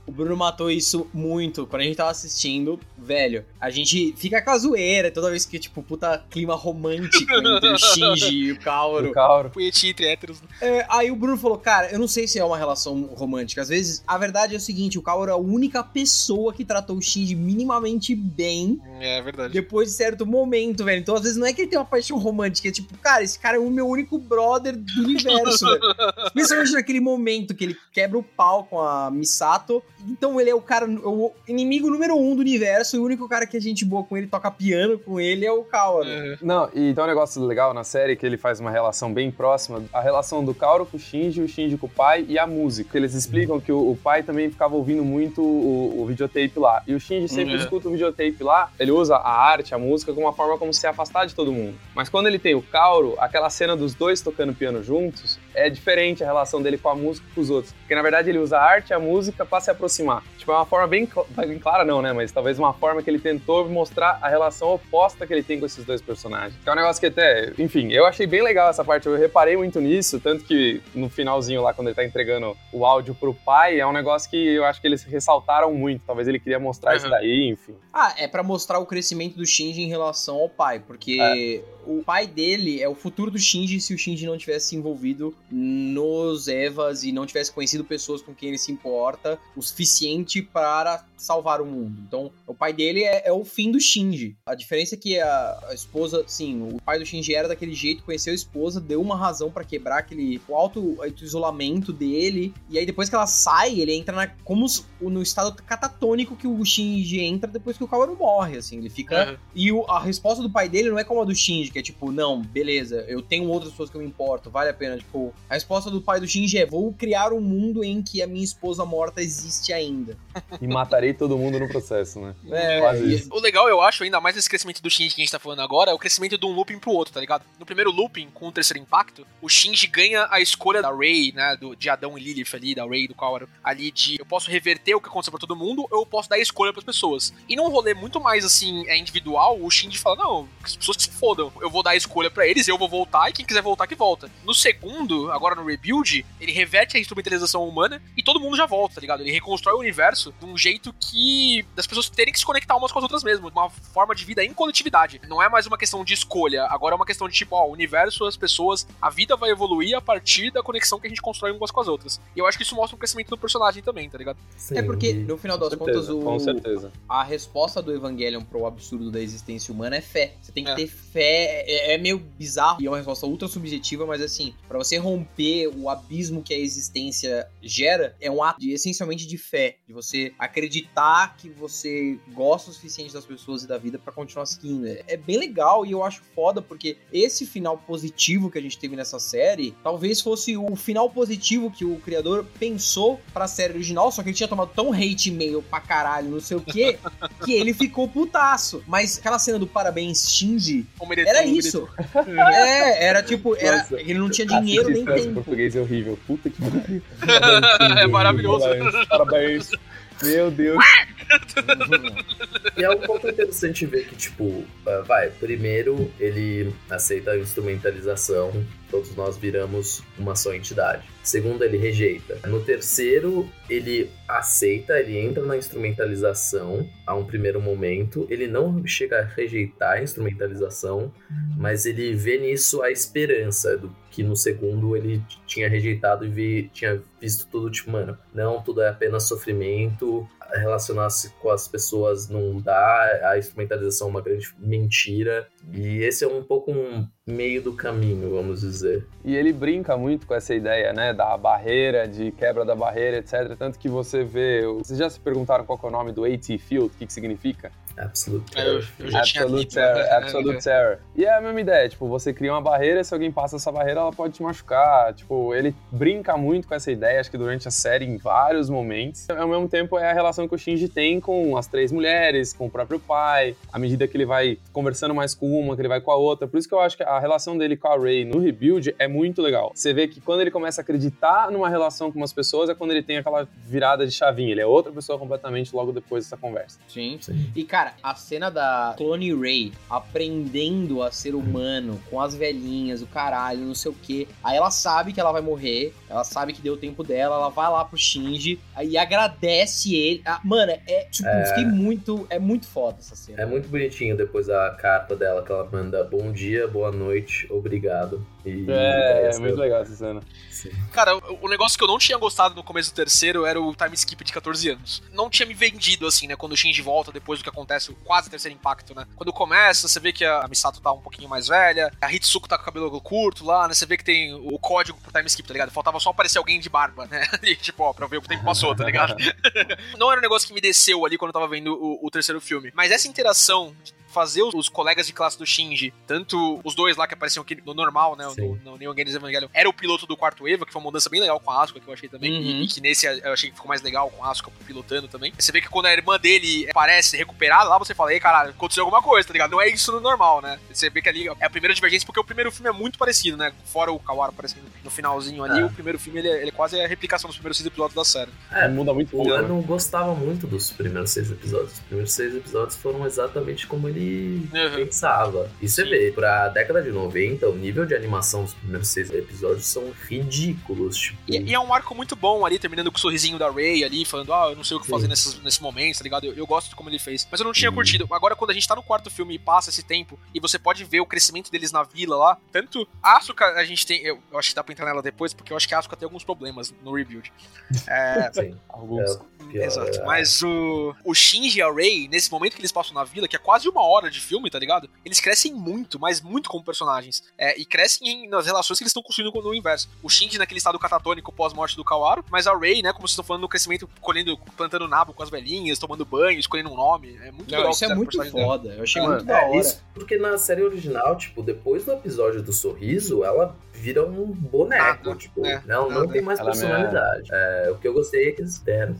O Bruno matou isso muito. Quando a gente tava assistindo, velho, a gente fica com a zoeira toda vez que, tipo, puta clima romântico entre o Shinji e o Kaoru. O Kaoru. Punhetinho entre héteros. É, aí o Bruno falou, cara, eu não sei se é uma relação romântica. Às vezes, a verdade é o seguinte, o Kaoru é a única pessoa que tratou o Shinji minimamente bem É verdade. depois de certo momento, velho. Então, às vezes, não é que ele tem uma paixão romântica, é tipo, cara, esse cara é o meu único brother do universo, velho. Principalmente naquele momento que ele quebra o pau com a Misato. Então, ele é o cara, o inimigo número um do universo, e o único cara que é gente boa com ele, toca piano com ele, é o Kaoru. É. Não, e tem um negócio legal na série que ele faz uma relação bem próxima, a relação do Kaoru com o Shinji, o Shinji com o pai e a música. Eles explicam que o, o pai também ficava ouvindo muito o, o videotape lá. E o Shinji sempre Uhum. escuta o videotape lá, ele usa a arte, a música, como uma forma como se afastar de todo mundo. Mas quando ele tem o Kaoru, aquela cena dos dois tocando piano juntos, é diferente a relação dele com a música e com os outros. Porque na verdade ele usa a arte e a música pra se aproximar. Tipo, é uma forma bem, cl- bem clara, não, né? Mas talvez uma forma que ele tentou mostrar a relação oposta que ele tem com esses dois personagens. Que é um negócio que até, enfim, eu achei bem legal essa parte. Eu reparei muito nisso, tanto que no finalzinho lá, quando ele tá entregando o áudio pro pai, é um negócio que eu acho que eles ressaltaram muito. Talvez ele queria mostrar isso Uhum. daí, enfim. Ah, é pra mostrar o crescimento do Shinji em relação ao pai, porque o pai dele é o futuro do Shinji se o Shinji não tivesse se envolvido nos Evas e não tivesse conhecido pessoas com quem ele se importa o suficiente para salvar o mundo. Então, o pai dele é, é o fim do Shinji. A diferença é que a, a esposa, sim, o pai do Shinji era daquele jeito, conheceu a esposa, deu uma razão pra quebrar aquele o alto isolamento dele, e aí depois que ela sai, ele entra na, como no estado catatônico que o Shinji entra depois que o Kaoru morre, assim, ele fica Uhum. e o- a resposta do pai dele não é como a do Shinji, que é tipo, não, beleza, eu tenho outras pessoas que eu me importo, vale a pena. Tipo, a resposta do pai do Shinji é: vou criar um mundo em que a minha esposa morta existe ainda. E matarei todo mundo no processo, né? É, Quase e- isso. O legal, eu acho, ainda mais esse crescimento do Shinji que a gente tá falando agora, é o crescimento de um looping pro outro, tá ligado? No primeiro looping, com o terceiro impacto, o Shinji ganha a escolha da Rei, né, do, de Adão e Lilith ali, da Rei, do Kaoru, ali de eu posso reverter o que aconteceu pra todo mundo, ou eu posso dar a escolha pras pessoas. E num rolê muito mais, assim, é individual, o Shinji fala, não, as pessoas que se fodam, eu vou dar a escolha pra eles, eu vou voltar e quem quiser voltar que volta. No segundo, agora no Rebuild, ele reverte a instrumentalização humana e todo mundo já volta, tá ligado? Ele reconstrói o universo de um jeito que das pessoas terem que se conectar umas com as outras mesmo, uma forma de vida em coletividade. Não é mais uma questão de escolha, agora é uma questão de tipo, ó, o universo, as pessoas, a vida vai evoluir a partir da conexão que a gente constrói umas com as outras. E eu acho que isso mostra um crescimento do personagem também, tá ligado? Sim, É porque, no final Com das contas, certeza, o, com certeza. a resposta do Evangelion pro absurdo da existência humana é fé. Você tem que É. ter fé. É, é meio bizarro e é uma resposta ultra subjetiva, mas assim, pra você romper o abismo que a existência gera, é um ato de, essencialmente de fé. De você acreditar que você gosta o suficiente das pessoas e da vida pra continuar seguindo. É, é bem legal e eu acho foda porque esse final positivo que a gente teve nessa série talvez fosse o final positivo que o criador pensou pra série original, só que ele tinha tomado tão hate mail pra caralho, não sei o quê, que ele ficou putaço. Mas aquela cena do parabéns Shinji, ele era isso. É, era tipo, era, Nossa. ele não tinha dinheiro nem tempo. português é horrível. Puta que pariu. É maravilhoso. Parabéns. Meu Deus. E é um ponto interessante ver que, tipo, ah, vai, primeiro ele aceita a instrumentalização, todos nós viramos uma só entidade. Segundo, ele rejeita. No terceiro, ele aceita, ele entra na instrumentalização a um primeiro momento. Ele não chega a rejeitar a instrumentalização, mas ele vê nisso a esperança do que no segundo ele tinha rejeitado e vi- tinha visto tudo, tipo, mano, não, tudo é apenas sofrimento, relacionar-se com as pessoas não dá, a instrumentalização é uma grande mentira. E esse é um pouco um meio do caminho, vamos dizer. E ele brinca muito com essa ideia, né, da barreira, de quebra da barreira, etc. Tanto que você vê. Vocês já se perguntaram qual é o nome do AT Field? O que, que significa? Absolute. É, eu, eu já tinha Absolute né? Terror. Absolute Terror. E é a mesma ideia, tipo, você cria uma barreira, se alguém passa essa barreira, ela pode te machucar. Tipo, ele brinca muito com essa ideia, acho que durante a série, em vários momentos. Ao mesmo tempo, é a relação que o Shinji tem com as três mulheres, com o próprio pai, à medida que ele vai conversando mais com uma, que ele vai com a outra. Por isso que eu acho que a relação dele com a Rey no Rebuild é muito legal. Você vê que quando ele começa a acreditar numa relação com umas pessoas, é quando ele tem aquela virada de chavinha. Ele é outra pessoa completamente logo depois dessa conversa. Sim. Sim. E, cara, a cena da Clone Ray aprendendo a ser humano com as velhinhas, o caralho, não sei o quê. Aí ela sabe que ela vai morrer, ela sabe que deu o tempo dela, ela vai lá pro Shinji aí agradece ele. Ah, mano, é tipo, É. fiquei muito. É muito foda essa cena. É muito bonitinho depois a carta dela que ela manda bom dia, boa noite, obrigado. E É, é essa- muito legal essa cena. Sim. Cara, o o negócio que eu não tinha gostado no começo do terceiro era o time skip de 14 anos. Não tinha me vendido, assim, né? Quando o Shinji volta depois do que acontece, o quase terceiro impacto, né? Quando começa, você vê que a Misato tá um pouquinho mais velha, a Hitsuko tá com o cabelo curto lá, né? Você vê que tem o código pro time skip, tá ligado? Faltava só aparecer alguém de barba, né? E, tipo, ó, pra ver o tempo passou, tá ligado? não era um negócio que me desceu ali quando eu tava vendo o, o terceiro filme. Mas essa interação de fazer os, os colegas de classe do Shinji, tanto os dois lá que apareciam aqui no normal, né? Sim. No, no Neon Genesis Evangelion, era o piloto do quarto Eva, que foi uma mudança bem legal com a Asuka, que eu achei também. Uhum. E, e que nesse eu achei que ficou mais legal com a Asuka pilotando também. Você vê que quando a irmã dele aparece recuperada, lá você fala, ei, caralho, aconteceu alguma coisa, tá ligado? Não é isso no normal, né? Você vê que ali é a primeira divergência, porque o primeiro filme é muito parecido, né? Fora o Kawara aparecendo no finalzinho ali, É. o primeiro filme ele, é- ele é quase a replicação dos primeiros seis episódios da série. É, muda muito pouco. eu né? não gostava muito dos primeiros seis episódios. Os primeiros seis episódios foram exatamente como ele Uhum. pensava. E você Sim. vê, pra década de 90, o nível de animação dos primeiros seis episódios são ridículos. Tipo, E, e é um arco muito bom ali, terminando com o sorrisinho da Ray ali, falando, ah, eu não sei o que Sim. fazer nesses, nesse momento, tá ligado? Eu, eu gosto de como ele fez. Mas eu não tinha Uhum. curtido. Agora, quando a gente tá no quarto filme e passa esse tempo, e você pode ver o crescimento deles na vila lá, tanto a Asuka, a gente tem. Eu, eu acho que dá pra entrar nela depois, porque eu acho que a Asuka tem alguns problemas no rebuild. É, assim, Alguns. pior, Exato. é. Mas o, o Shinji e a Rey, nesse momento que eles passam na vila, que é quase uma hora de filme, tá ligado? Eles crescem muito, mas muito como personagens. É, e crescem em- nas relações que eles estão construindo no universo. O Shinji naquele estado catatônico pós-morte do Kawaru, mas a Rey, né, como vocês estão falando, no crescimento, colhendo, plantando nabo com as velhinhas, tomando banho, escolhendo um nome. É muito Não, legal. isso é muito personagem dela. foda. Eu achei Mano, muito da hora. É, isso porque na série original, tipo, depois do episódio do sorriso, ela vira um boneco, Nada, tipo, é, não, não nada. tem mais é personalidade. É, o que eu gostei é que eles deram.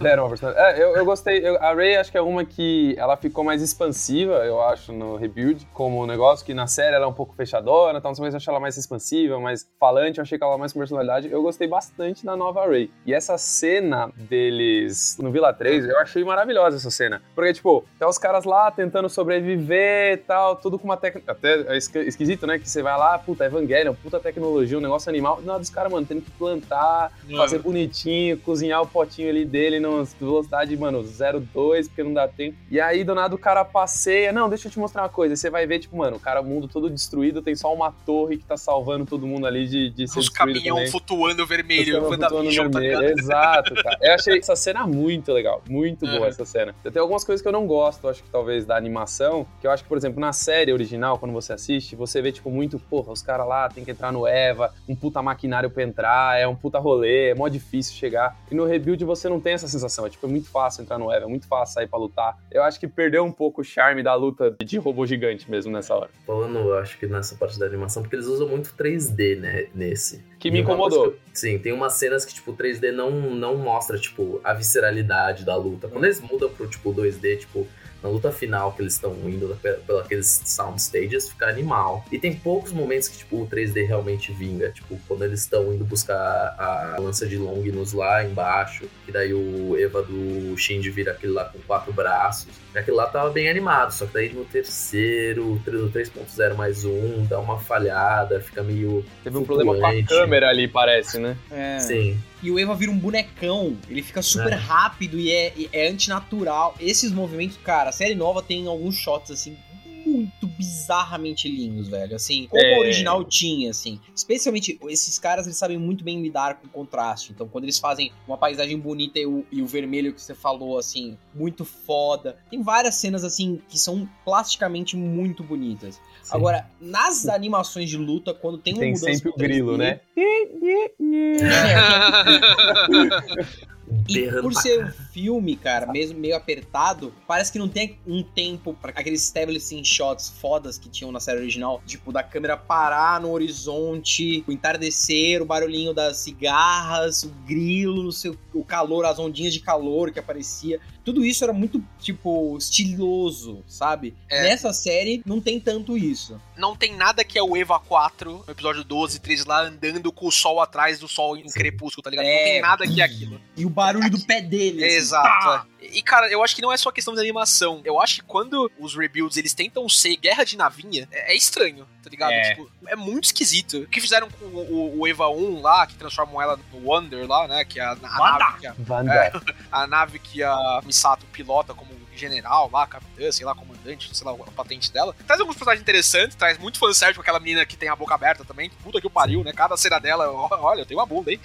Deram uma personalidade. É, eu, eu gostei. eu- a Ray acho que é uma que ela ficou mais expansiva, eu acho, no Rebuild, como um negócio que na série ela é um pouco fechadora, então talvez eu achei ela mais expansiva, mais falante, eu achei que ela mais com personalidade. Eu gostei bastante da nova Ray. E essa cena deles no Vila 3, eu achei maravilhosa essa cena. Porque, tipo, tá os caras lá tentando sobreviver e tal, tudo com uma técnica. Até é esqui- esquisito, né? Que você vai lá, puta, Evangelion, puta tecnologia, um negócio animal. Nada dos caras, mano, tendo que plantar, fazer bonitinho, cozinhar o potinho ali dele numa velocidade, mano, 0,2, porque não dá tempo. E aí, do nada, o cara passeia. Não, deixa eu te mostrar uma coisa. Aí você vai ver, tipo, mano, o cara, o mundo todo destruído, tem só uma torre que tá salvando todo mundo ali de, de ser Os caminhão flutuando vermelho, caras flutuando WandaVision, tá vermelho. Exato, cara. Eu achei essa cena muito legal. Muito boa Uhum. essa cena. Tem algumas coisas que eu não gosto, acho que talvez, da animação. Que eu acho que, por exemplo, na série original, quando você assiste, você vê, tipo, muito, porra, os caras lá tem que entrar no Eva, um puta maquinário pra entrar, é um puta rolê, é mó difícil chegar. E no Rebuild você não tem essa sensação. É, tipo, é muito fácil entrar no Eva, é muito fácil sair pra lutar. Eu acho que perdeu um pouco o charme da luta de robô gigante mesmo nessa hora. Falando, eu acho que nessa parte da animação, porque eles usam muito 3D, né, nesse. Que me incomodou. que sim, tem umas cenas que, tipo, o 3D não, não mostra, tipo, a visceralidade da luta. Quando eles mudam pro, tipo, 2D, tipo, na luta final que eles estão indo pe- pela aqueles sound stages, fica animal. E tem poucos momentos que, tipo, o 3D realmente vinga. Tipo, quando eles estão indo buscar a lança de Longinus lá embaixo, e daí o Eva do Shinji vira aquele lá com quatro braços. E aquele lá tava bem animado, só que daí no terceiro, no 3.0 mais um, dá uma falhada, fica meio... Teve um problema com a Flutuante. câmera ali, parece, né? É. Sim. E o Eva vira um bonecão. Ele fica super É. rápido e é, e é antinatural. Esses movimentos, cara, a série nova tem alguns shots assim. Muito bizarramente lindos, velho. Assim, como É. a original tinha, assim. Especialmente, esses caras, eles sabem muito bem lidar com contraste. Então, quando eles fazem uma paisagem bonita e o, e o vermelho que você falou, assim, muito foda. Tem várias cenas, assim, que são plasticamente muito bonitas. sim. Agora, nas animações de luta, quando tem uma Tem sempre o pro 3D, grilo, né? E por ser um filme, cara, mesmo meio apertado, parece que não tem um tempo pra aqueles establishing shots fodas que tinham na série original, tipo, da câmera parar no horizonte, o entardecer, o barulhinho das cigarras, o grilo, não sei, o calor, as ondinhas de calor que aparecia. Tudo isso era muito, tipo, estiloso, sabe? É. Nessa série não tem tanto isso. Não tem nada que é o Eva 4, no episódio 12, 13 lá, andando com o sol atrás do sol em crepúsculo, tá ligado? É. Não tem nada que é aquilo. E o barulho do pé dele. assim, Exato. pá! É. E, cara, eu acho que não é só questão de animação. Eu acho que quando os rebuilds eles tentam ser guerra de navinha, é, é estranho, tá ligado? É. Tipo, é muito esquisito. O que fizeram com o, o- o Eva 1 lá, que transformam ela no Wonder lá, né? Que é a, a Wanda. nave que a, Vanda. a nave que a Misato pilota como general lá, capitã, sei lá, comandante, sei lá, a patente dela. Traz alguns personagens interessantes, traz muito fanservice com aquela menina que tem a boca aberta também. Puta que o pariu, né? Cada cena dela, ó, olha, eu tenho uma bunda, hein?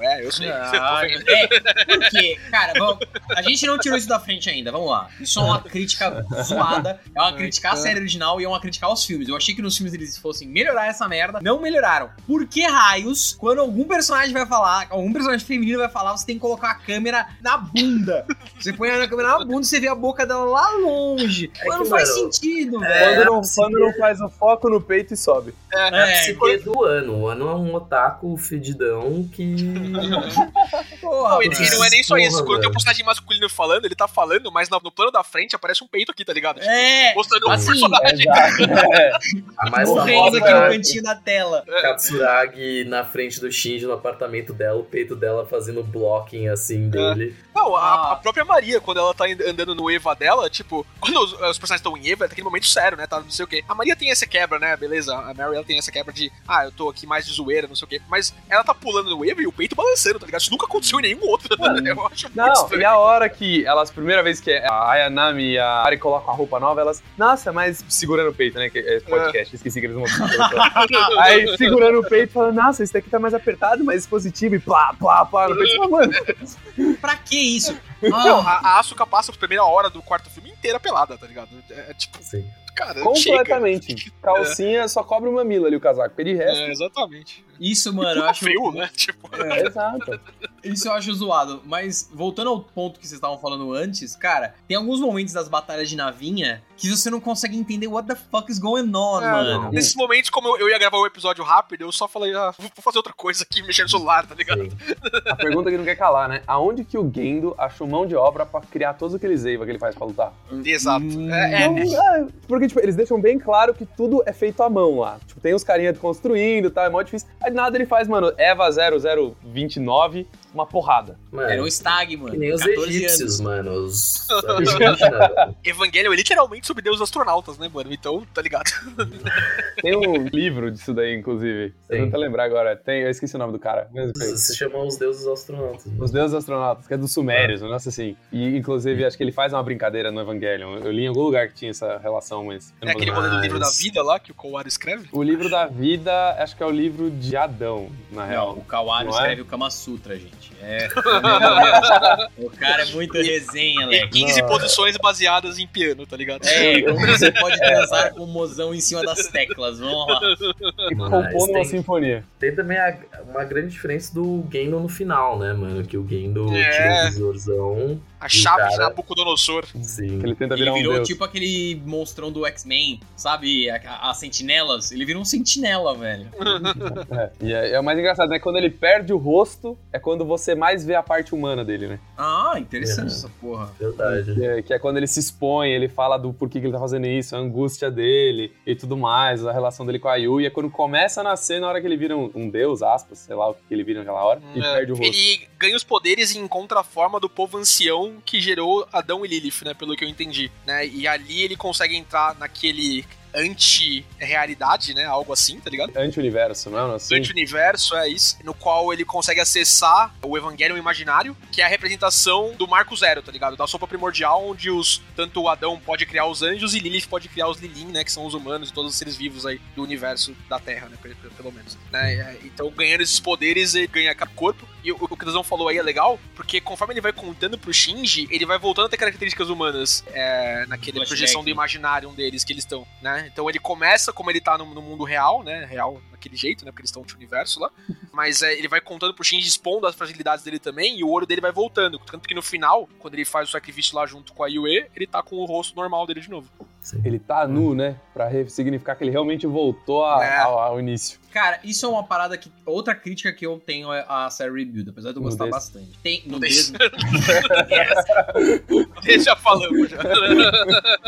É, eu sei. Ah, é, porque, cara, vamos- a gente não tirou isso da frente ainda, vamos lá. Isso é uma crítica zoada, é uma crítica à série original e é uma crítica aos filmes. Eu achei que nos filmes eles fossem melhorar essa merda, não melhoraram. Por que raios, quando algum personagem vai falar, algum personagem feminino vai falar, você tem que colocar a câmera na bunda? Você põe a câmera na bunda e você vê a boca dela lá longe. É Mas não faz mano, sentido, é, velho. Quando, não, se quando não faz o foco no peito e sobe. É a É, psique do ano. O ano é um otaku fedidão que. porra, Não, ele, não é nem só Porra, isso. Quando tem um personagem masculino falando, ele tá falando, mas no, no plano da frente aparece um peito aqui, tá ligado? Tipo, É, mostrando um assim, personagem. Exato. É. A mais morrendo aqui no é cantinho da tela. a Katsuragi na frente do Shinji no apartamento dela, o peito dela fazendo blocking assim dele. Não, a, Ah. a própria Maria, quando ela tá and- andando no Eva dela, tipo, quando os, os personagens estão em Eva, é aquele momento sério, né? Tá não sei o quê. A Maria tem essa quebra, né? Beleza, a Mary ela tem essa quebra de, ah, eu tô aqui mais de zoeira, não sei o quê. Mas ela tá pulando no Eva e o peito balançando, tá ligado? Isso nunca aconteceu em nenhum outro. eu acho muito Não, estranho. e a hora que elas, primeira vez que a Ayanami e a Ari colocam a roupa nova, elas, nossa, mas segurando o peito, né? Que é esse podcast, esqueci que eles vão. Aí segurando o peito, falando, nossa, esse daqui tá mais apertado, mais positivo, e plá, plá, plá no peito. Mano, Pra que isso? Não, a, a Asuka passa a primeira hora do quarto filme inteira pelada, tá ligado? É, é tipo, Sim. Cara, Completamente. Calcinha só cobre o mamilo ali, o casaco. Chega. resto. É, exatamente. Isso, mano, eu acho. frio, né? Tipo, É, Exato. Isso eu acho zoado. Mas voltando ao ponto que vocês estavam falando antes, cara, tem alguns momentos das batalhas de navinha que você não consegue entender what the fuck is going on, É, mano. Nesses momentos, como eu, eu ia gravar o episódio rápido, eu só falei, ah, vou fazer outra coisa aqui, mexer no celular, tá ligado? Sim. A pergunta que não quer calar, né? Aonde que o Gendo achou mão de obra pra criar todos aqueles Eiva que ele faz pra lutar? Exato. Hum, É, é, é, porque, tipo, eles deixam bem claro que tudo é feito à mão lá. Tipo, tem os carinha construindo, tá? É mó difícil. Aí nada ele faz, mano, Eva 0029, uma porrada. Mano, Era um stag, mano. que nem os 14 egípcios, anos. mano. Os. Evangelion é literalmente subdeus astronautas, né, mano? Então, tá ligado? Tem um livro disso daí, inclusive. Eu Sim. não tô lembrar agora. Tem, eu esqueci o nome do cara. Se chamam os deuses astronautas. né? Os deuses astronautas, que é dos Sumérios, um negócio assim. E, inclusive, acho que ele faz uma brincadeira no Evangelion. Eu li em algum lugar que tinha essa relação, mas. eu É aquele rolê do livro da vida lá que o Kowari escreve. O livro da vida, acho que é o livro de Adão, na Não, real. o Kawari Não é? escreve o Kama Sutra, gente. É. o cara é muito resenha, E Leque. 15 Não. posições baseadas em piano, tá ligado? É, como você pode transar com o mozão em cima das teclas. Vamos lá. E compôs uma sinfonia. Tem também a- uma grande diferença do Gendo no final, né, mano? Que o Gendo É. tira o visorzão. A chave de cara- Nabucodonosor. Sim. Que ele tenta Ele virar um virou deus. tipo aquele monstrão do X-Men, sabe? As sentinelas. Ele virou um sentinela, velho. É, e é, é o mais engraçado, né? Quando ele perde o rosto, é quando você mais vê a parte humana dele, né? Ah, interessante É. essa porra. Verdade. Que é, que é quando ele se expõe, ele fala do porquê que ele tá fazendo isso, a angústia dele e tudo mais, a relação dele com a Yu. E é quando começa a nascer, na hora que ele vira um, um deus, aspas, sei lá o que ele vira naquela hora, e É, perde o rosto. Ele ganha os poderes e encontra a forma do povo ancião que gerou Adão e Lilith, né? Pelo que eu entendi. Né? E ali ele consegue entrar naquele anti-realidade, né? Algo assim, tá ligado? Anti-universo, não é? Assim? Anti-universo, é isso. No qual ele consegue acessar o Evangelion imaginário, que é a representação do Marco Zero, tá ligado? Da sopa primordial, onde os tanto o Adão pode criar os anjos e Lilith pode criar os Lilin, né? Que são os humanos e todos os seres vivos aí do universo da Terra, né? pe- pe- Pelo menos. Né? É, Então, ganhando esses poderes, ele ganha corpo. E o, que o Dazão falou aí é legal, porque conforme ele vai contando pro Shinji, ele vai voltando a ter características humanas é, naquele projeção do imaginário deles que eles estão, né? Então ele começa como ele tá no, no mundo real, né? Real daquele jeito, né? Porque eles estão no universo lá. Mas é, ele vai contando pro Shinji, expondo as fragilidades dele também, e o olho dele vai voltando. Tanto que no final, quando ele faz o sacrifício lá junto com a Yue, ele tá com o rosto normal dele de novo. Sim. Ele tá nu, né? Pra significar que ele realmente voltou a- É. ao, ao início. Cara, isso é uma parada que. Outra crítica que eu tenho é a série Rebuild, apesar de eu gostar bastante. Tem. Nudez. Ele já falamos já.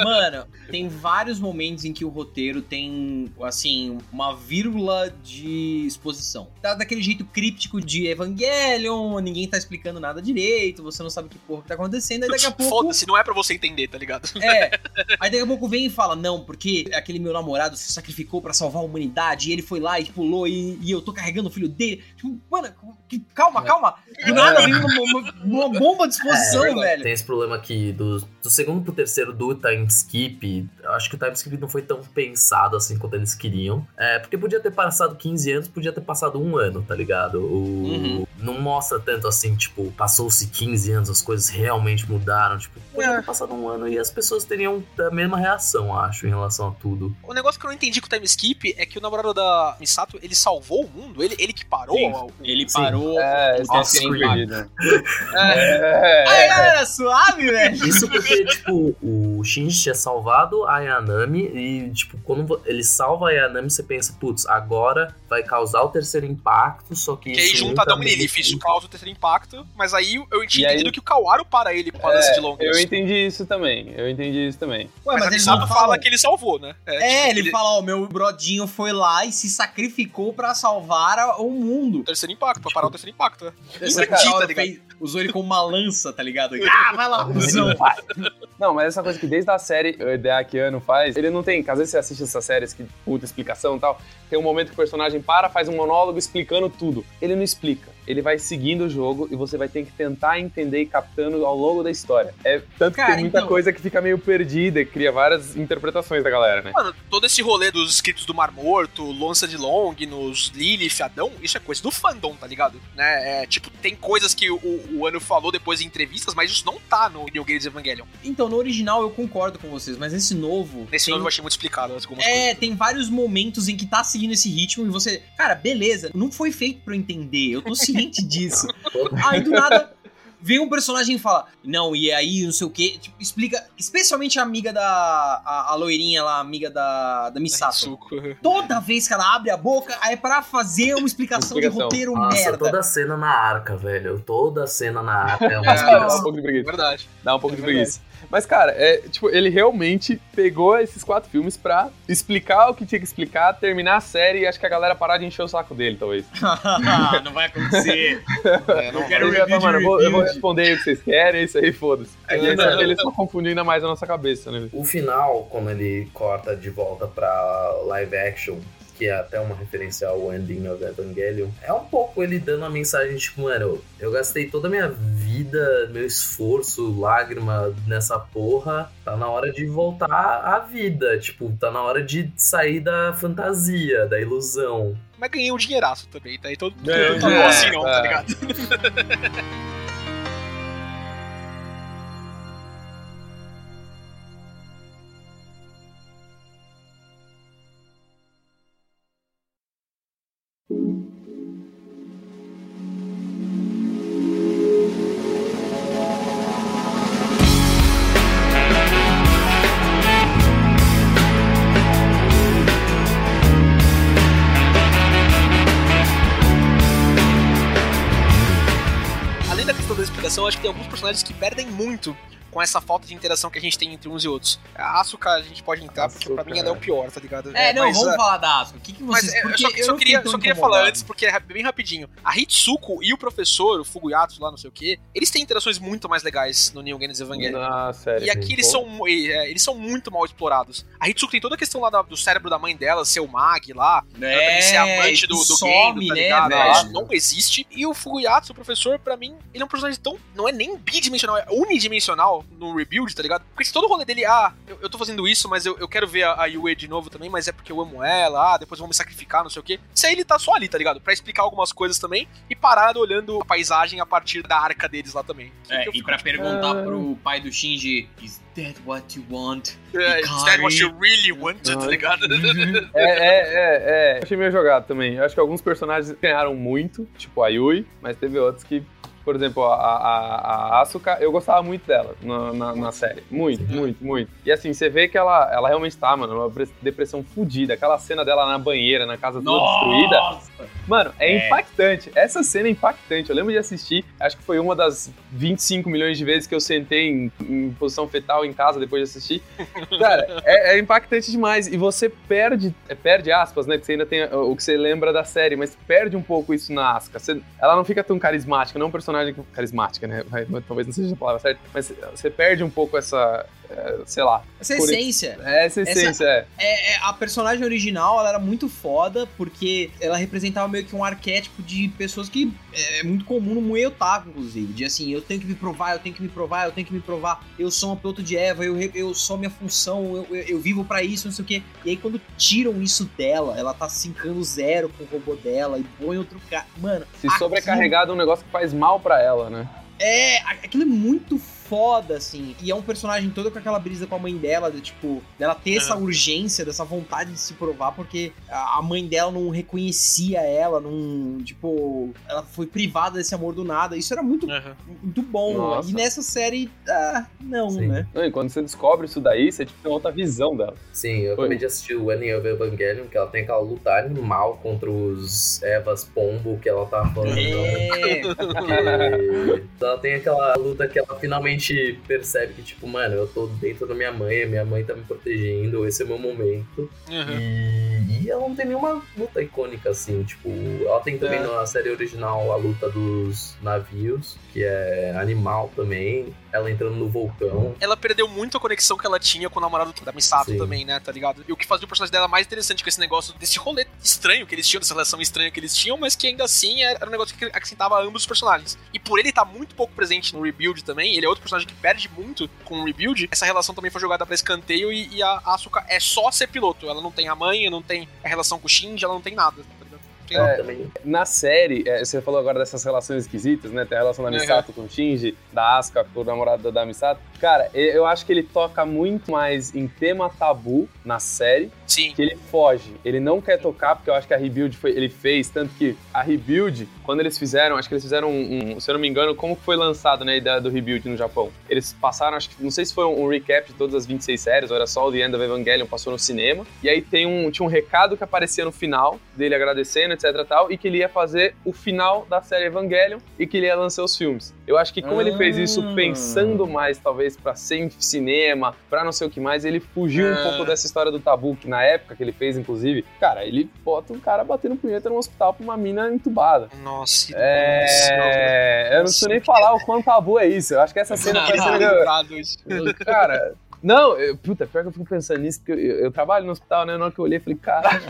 Mano, tem vários momentos em que o roteiro tem, assim, uma vírgula de exposição. Tá daquele jeito críptico de Evangelion, ninguém tá explicando nada direito, você não sabe que porra que tá acontecendo, aí daqui a pouco. Foda-se, não é pra você entender, tá ligado? É. Aí daqui a pouco vem e fala, não, porque aquele meu namorado se sacrificou pra salvar a humanidade, e ele foi lá e pulou, e, e eu tô carregando o filho dele. Tipo, mano, que- calma, calma. Do nada vem uma, uma- uma bomba de exposição, É, velho. Tem esse problema aqui do, do segundo pro terceiro do time skip. eu Acho que o time skip não foi tão pensado assim quanto eles queriam. É, porque podia ter passado 15 anos, podia ter passado um ano, tá ligado? O, Uhum. Não mostra tanto assim, tipo, passou-se 15 anos, as coisas realmente mudaram. Tipo, podia ter passado um ano e as pessoas teriam a mesma reação, acho, em relação a tudo. O negócio que eu não entendi com o time skip é que o namorado da Misato, ele salvou o mundo? Ele, ele que parou? Sim. o- Ele Sim. parou. É, o é sempre impacto. perdido. É, Aí, É, galera, suave, velho. Isso porque, tipo, o Shinji tinha salvado a Ayanami e, tipo, quando ele salva a Ayanami, você pensa, putz, agora vai causar o terceiro impacto, só que que aí isso junta Adão e Lilith, isso causa o terceiro impacto, mas aí eu tinha E aí- entendido que o Kawaro para ele com a lance de longas. eu entendi isso também. Eu entendi isso também. Ué, Mas, a ele não fala que ele salvou, né? É, tipo, ele fala, ó, meu brodinho foi lá e se sacrificou pra salvar a- o mundo. O terceiro impacto, pra parar o terceiro impacto, né? Cara, cara tá ligado? Usou ele como uma lança, tá ligado? Ah, vai lá, cuzão. Não, mas essa coisa que desde a série o Hideaki faz, ele não tem. Às vezes você assiste essas séries que puta explicação e tal. Tem um momento que o personagem para, faz um monólogo explicando tudo. Ele não explica. Ele vai seguindo o jogo e você vai ter que tentar entender e captando ao longo da história. É tanto Cara, que tem muita então- coisa que fica meio perdida e cria várias interpretações da galera, né? Mano, todo esse rolê dos escritos do Mar Morto, Lonça de Long, nos Lilith, Adão, isso é coisa do fandom, tá ligado? Né? É, tipo, tem coisas que o, o Ano falou depois em entrevistas, mas isso não tá no New Games Evangelion. Então, no original eu concordo com vocês, mas nesse novo. Nesse tem- novo eu achei muito explicado algumas É, coisas. tem vários momentos em que tá seguindo esse ritmo e você. Cara, beleza, não foi feito pra eu entender, eu tô ciente disso. Aí do nada. Vem um personagem e fala, não, e aí, não sei o quê. Tipo, explica. Especialmente a amiga da. A, a loirinha lá, amiga da, da Misato. Toda vez que ela abre a boca, aí é pra fazer uma explicação, de Explicação. roteiro Nossa, merda. toda cena na arca, velho. Toda cena na arca é uma Dá um explicação. pouco de preguiça. Verdade. Dá um pouco É de preguiça. Mas, cara, é, tipo, ele realmente pegou esses quatro filmes pra explicar o que tinha que explicar, terminar a série e acho que a galera parar de encher o saco dele, talvez. não vai acontecer. É, não, quero Ele tá, mano, eu vou, eu vou responder aí o que vocês querem, é isso aí, foda-se. É, E não. eles estão confundindo ainda mais a nossa cabeça, né? O final, quando ele corta de volta pra live action, que é até uma referência ao ending of Evangelion, é um pouco ele dando a mensagem, tipo, mano, eu gastei toda a minha vida, meu esforço, lágrima nessa porra, tá na hora de voltar à vida, tipo, tá na hora de sair da fantasia, da ilusão. Mas ganhei um dinheiraço também, tá? E todo mundo um não tá bom assim não, tá dinheiro, ligado? personagens que perdem muito com essa falta de interação que a gente tem entre uns e outros. A Asuka a gente pode entrar, porque pra Asuka, mim ela é o pior, tá ligado? É, não, mas, vamos ah, falar da Asuka. O que, que Mas vocês. é, eu porque só, eu só queria, só queria falar antes, porque é bem rapidinho. A Hitsuko e o professor, o Fuguyatsu lá, não sei o que, eles têm interações muito mais legais no Neon Genesis Evangelion. Na série. E aqui eles são, é, eles são muito mal explorados. A Hitsuko tem toda a questão lá do cérebro da mãe dela, ser o mag lá, ela também ser amante do, do some, Gendo, tá né, ligado? velho? Isso não existe. E o Fuguyatsu, o professor, pra mim, ele é um personagem tão. Não é nem bidimensional, é unidimensional no Rebuild, tá ligado? Porque se todo o rolê dele, ah, eu, eu tô fazendo isso, mas eu, eu quero ver a, a Yue de novo também, mas é porque eu amo ela, ah, depois vão me sacrificar, não sei o quê. Isso aí ele tá só ali, tá ligado? Pra explicar algumas coisas também e parado olhando a paisagem a partir da arca deles lá também. Que É, que eu e fico, pra perguntar Ah. pro pai do Shinji, is that what you want? é, is that what you really wanted, tá ligado? É, é, é, é. Eu achei meio jogado também. Eu acho que alguns personagens ganharam muito, tipo a Yui, mas teve outros que, por exemplo, a, a, a Asuka, eu gostava muito dela na, na, na série. Muito, muito, muito. E assim, você vê que ela, ela realmente tá, mano, numa pre- depressão fodida. Aquela cena dela na banheira, na casa toda destruída. Nossa! Mano, é, É. impactante. Essa cena é impactante. Eu lembro de assistir, acho que foi uma das 25 milhões de vezes que eu sentei em, em posição fetal em casa depois de assistir. Cara, é, é impactante demais. E você perde, é, perde aspas, né? Que você ainda tem o que você lembra da série, mas perde um pouco isso na Asuka. Você- ela não fica tão carismática, não é um personagem carismática, né? Vai- Talvez não seja a palavra certa, mas você perde um pouco essa, é, sei lá, Essa Por- essência. essa essência, é. É, é, a personagem original ela era muito foda porque ela representava meio que um arquétipo de pessoas que é muito comum no Muay Otaku, inclusive. De assim, eu tenho que me provar, eu tenho que me provar, eu tenho que me provar, eu sou uma piloto de Eva, eu, eu sou minha função, eu, eu, eu vivo pra isso, não sei o quê. E aí quando tiram isso dela, ela tá sincando zero com o robô dela e põe outro cara. Mano, Se aquilo- sobrecarregar de um negócio que faz mal pra ela, né? É, aquilo é muito foda, assim. E é um personagem todo com aquela brisa com a mãe dela, de tipo, dela ter essa urgência, dessa vontade de se provar, porque a mãe dela não reconhecia ela, não. Tipo, ela foi privada desse amor do nada. Isso era muito, Aham. muito bom. Nossa. E nessa série, ah, não, Sim. né? Não, e quando você descobre isso daí, você tipo, tem outra visão dela. Sim, eu Foi. acabei de assistir o of Evangelion, que ela tem aquela luta animal contra os Evas Pombo que ela tava falando. É. Ela tem aquela luta que ela finalmente percebe que, tipo, mano, eu tô dentro da minha mãe, a minha mãe tá me protegendo, esse é o meu momento. Aham. E, E ela não tem nenhuma luta icônica, assim, tipo, ela tem também É. na série original a luta dos navios, que é animal também, ela entrando no vulcão. Ela perdeu muito a conexão que ela tinha com o namorado da Misato Sim. também, né, tá ligado? E o que fazia o personagem dela mais interessante com esse negócio, desse rolê estranho que eles tinham, dessa relação estranha que eles tinham, mas que ainda assim era um negócio que acrescentava ambos os personagens. E por ele estar muito pouco presente no Rebuild também, ele é outro personagem que perde muito com o Rebuild, essa relação também foi jogada pra escanteio e, e a Asuka é só ser piloto. Ela não tem a mãe, não tem a relação com o Shinji, ela não tem nada? Tem Ela nada. também Na série, é, você falou agora dessas relações esquisitas, né? Tem a relação da Uhum. Misato com o Shinji, da Asuka com o namorado da Misato. Cara, eu acho que ele toca muito mais em tema tabu na série, Sim. que ele foge. Ele não quer tocar, porque eu acho que a Rebuild foi, ele fez, tanto que a Rebuild, quando eles fizeram, acho que eles fizeram um, um- se eu não me engano, como foi lançado, né, a ideia do Rebuild no Japão? Eles passaram, acho que, não sei se foi um, um recap de todas as 26 séries, ou era só o The End of Evangelion, passou no cinema, e aí tem um, tinha um recado que aparecia no final, dele agradecendo, etc e tal, e que ele ia fazer o final da série Evangelion, e que ele ia lançar os filmes. Eu acho que como ele fez isso Ah. pensando mais, talvez, pra ser em cinema, pra não sei o que mais, ele fugiu um Ah. pouco dessa história do tabu, que na época que ele fez, inclusive, cara, ele bota um cara batendo punheta no hospital pra uma mina entubada. Nossa, É, eu não preciso nem falar o quanto tabu é isso. Eu acho que essa cena Nossa, sendo- lembrado isso. Cara, não, eu, puta, pior que eu fico pensando nisso, porque eu, eu trabalho no hospital, né? Na hora que eu olhei, eu falei, cara,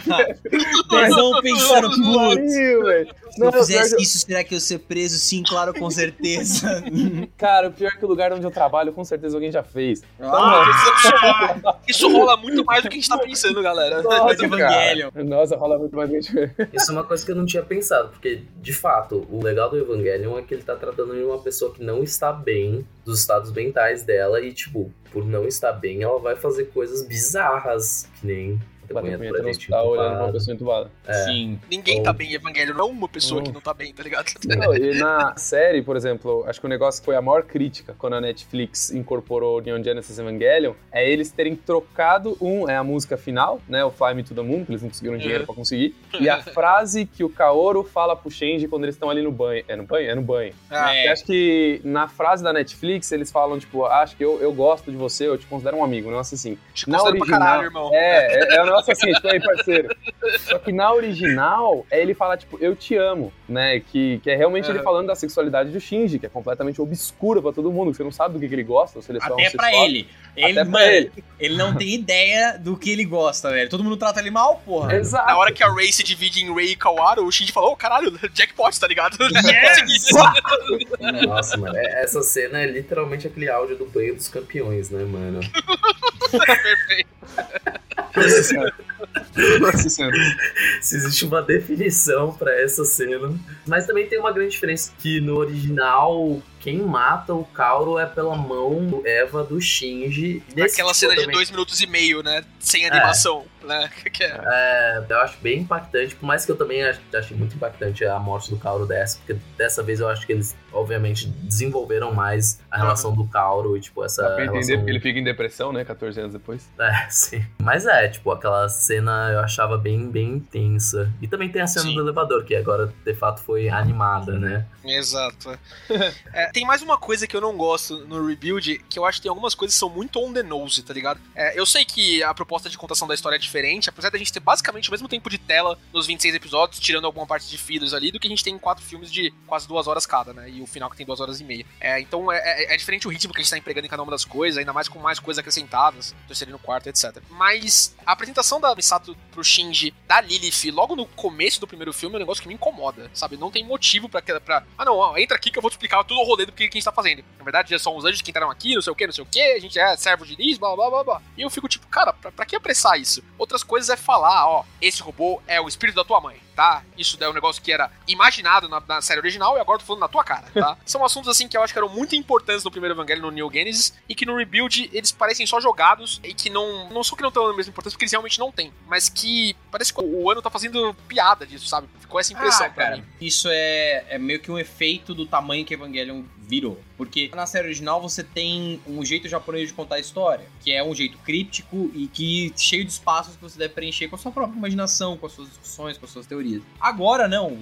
Tesão pensando, que putz. Se eu Não, fizesse que- isso, será que eu ia ser preso? Sim, claro, com certeza. Cara, o pior é que o lugar onde eu trabalho, com certeza alguém já fez. Ah, Isso rola muito mais do que a gente tá pensando, galera. cara. Nossa, rola muito mais gente. Isso é uma coisa que eu não tinha pensado, porque, de fato, o legal do Evangelion é que ele tá tratando de uma pessoa que não está bem, dos estados mentais dela, e, tipo, por não estar bem, ela vai fazer coisas bizarras, que nem Bater punheta punheta pra no gente hospital olhando pra uma pessoa entubada. É. Sim. Ninguém tá bem em Evangelho, não uma pessoa Não. que não tá bem, tá ligado? Não, e na série, por exemplo, acho que o negócio que foi a maior crítica quando a Netflix incorporou o Neon Genesis Evangelion é eles terem trocado um, é a música final, né, o Fly Me to the Moon, que eles não conseguiram dinheiro Uhum. pra conseguir, e a frase que o Kaoru fala pro Shenji quando eles estão ali no banho. É no banho? É no banho. Ah, É. Acho que na frase da Netflix eles falam, tipo, "Ah, acho que eu, eu gosto de você, eu te considero um amigo, um negócio assim. te Na considero pra original, caralho, irmão. É, é, é um negócio assim, tipo, aí, parceiro. Só que na original, é ele falar, tipo, eu te amo, né? Que, que é realmente ele Aham. falando da sexualidade do Shinji, que é completamente obscura pra todo mundo, que você não sabe do que, que ele gosta, se ele é só Até um pra sexual. ele. Ele, Até pra mano, ele. ele não tem ideia do que ele gosta, velho. Todo mundo trata ele mal, porra. Exato. Na hora que a Ray se divide em Ray e Kawaru, o Shinji falou, ô caralho, jackpot, tá ligado? Nossa, mano, é- essa cena é literalmente aquele áudio do banho dos campeões, né, mano? Perfeito. Nossa senhora. Nossa senhora. Se existe uma definição pra essa cena. Mas também tem uma grande diferença que no original quem mata o Kauro é pela mão do Eva do Shinji. Nesse Aquela cena de também- dois minutos e meio, né? Sem animação, né? Que é- É, eu acho bem impactante, por mais que eu também ach- achei muito impactante a morte do Kauro dessa, porque dessa vez eu acho que eles, obviamente, desenvolveram mais a relação do Kauro e, tipo, essa Dá pra entender relação... porque ele fica em depressão, né, 14 anos depois. É, sim. Mas é, tipo, aquela cena eu achava bem, bem intensa. E também tem a cena Sim. do elevador, que agora, de fato, foi animada, né? Exato. É, tem mais uma coisa que eu não gosto no Rebuild, que eu acho que tem algumas coisas que são muito on the nose, tá ligado? É, eu sei que a proposta de contação da história é diferente, apesar da gente ter basicamente o mesmo tempo de tela nos 26 episódios, tirando alguma parte de fillers ali, do que a gente tem em quatro filmes de quase duas horas cada, né? E o final que tem duas horas e meia. É, então é, é- é diferente o ritmo que a gente tá empregando em cada uma das coisas, ainda mais com mais coisas acrescentadas, terceiro no quarto, etc. Mas a apresentação da Misato pro Shinji, da Lilith, logo no começo do primeiro filme, é um negócio que me incomoda, sabe? Não tem motivo pra... pra ah, não, ó, entra aqui que eu vou te explicar todo o rolê do que, que a gente tá fazendo. Na verdade, são os anjos que entraram aqui, não sei o que, não sei o que, a gente é servo de Liz, blá, blá, blá, blá. E eu fico tipo, cara, pra, pra que apressar isso? Outras coisas é falar, ó, esse robô é o espírito da tua mãe, tá? Isso daí é um negócio que era imaginado na, na série original e agora tô falando na tua cara, tá? São assuntos assim que eu acho que eram muito importantes no primeiro Evangelho, no New Genesis, e que no Rebuild eles parecem só jogados e que não. Não só que não estão na mesma importância, porque eles realmente não têm, mas que parece que o ano tá fazendo piada disso, sabe? Ficou essa impressão Ah, pra cara, mim. isso é, é meio que um efeito do tamanho que Evangelion virou. Porque na série original você tem um jeito japonês de contar a história, que é um jeito críptico e que cheio de espaços que você deve preencher com a sua própria imaginação, com as suas discussões, com as suas teorias. Agora não.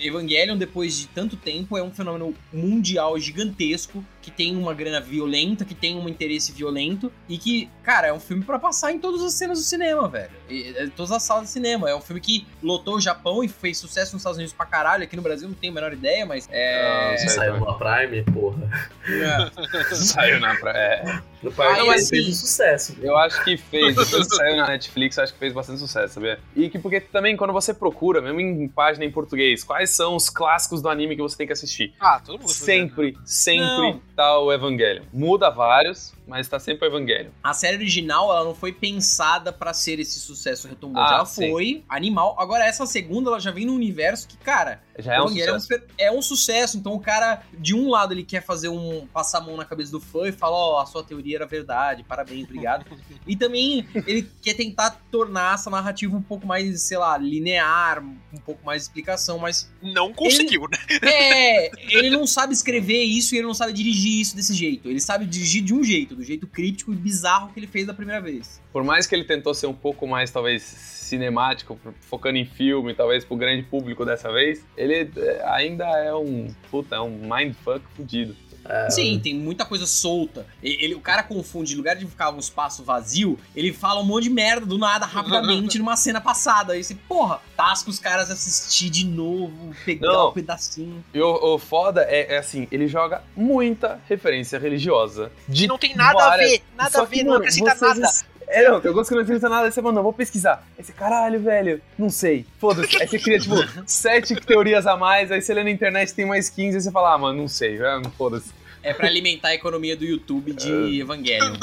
Evangelion, depois de tanto tempo, é um fenômeno mundial gigantesco que tem uma grana violenta, que tem um interesse violento e que, cara, é um filme pra passar em todas as cenas do cinema, velho. E, é, todas as salas de cinema. É um filme que lotou o Japão e fez sucesso nos Estados Unidos pra caralho. Aqui no Brasil não tenho a menor ideia, mas é. Não, Saiu na Prime, porra. é. Saiu na é. No Prime Ah, assim, fez um sucesso. Eu acho que fez, depois que saiu na Netflix, eu acho que fez bastante sucesso, sabia? E que porque também quando você procura, mesmo em página em português, quais são os clássicos do anime que você tem que assistir? Ah, todo mundo Sempre, sempre Não. tá o Evangelion. Muda vários, mas tá sempre o Evangelion. A série original, ela não foi pensada pra ser esse sucesso retumbante. Ah, ela sim. foi animal. Agora, essa segunda, ela já vem num universo que, cara, Já é um sucesso. é um sucesso. Então, o cara, de um lado, ele quer fazer um. passar a mão na cabeça do fã e falar: Ó, a sua teoria era verdade, parabéns, obrigado. e também, ele quer tentar tornar essa narrativa um pouco mais, sei lá, linear, um pouco mais de explicação, mas. Não conseguiu, né? É, ele não sabe escrever isso e ele não sabe dirigir isso desse jeito. Ele sabe dirigir de um jeito, do jeito críptico e bizarro que ele fez da primeira vez. Por mais que ele tentou ser um pouco mais, talvez, cinemático, focando em filme, talvez pro grande público dessa vez, ele é, ainda é um. Puta, é um mindfuck fudido. É, Sim, tem muita coisa solta. Ele, o cara confunde, em lugar de ficar um espaço vazio, ele fala um monte de merda do nada, rapidamente, numa cena passada. Aí você, porra, tasca os caras assistir de novo, pegar Não. um pedacinho. E o, o foda é, é assim, ele joga muita referência religiosa. De não tem nada a várias- ver, nada Só a que, ver, não mano, acrescenta nada. É, não, tem alguns que não acrescentam nada, aí você não, vou pesquisar. Aí você, caralho, velho, não sei. Foda-se. Aí você cria, tipo, sete teorias a mais, aí você lê na internet tem mais 15, aí você fala, ah, mano, não sei, foda-se. É pra alimentar a economia do YouTube de Evangelion.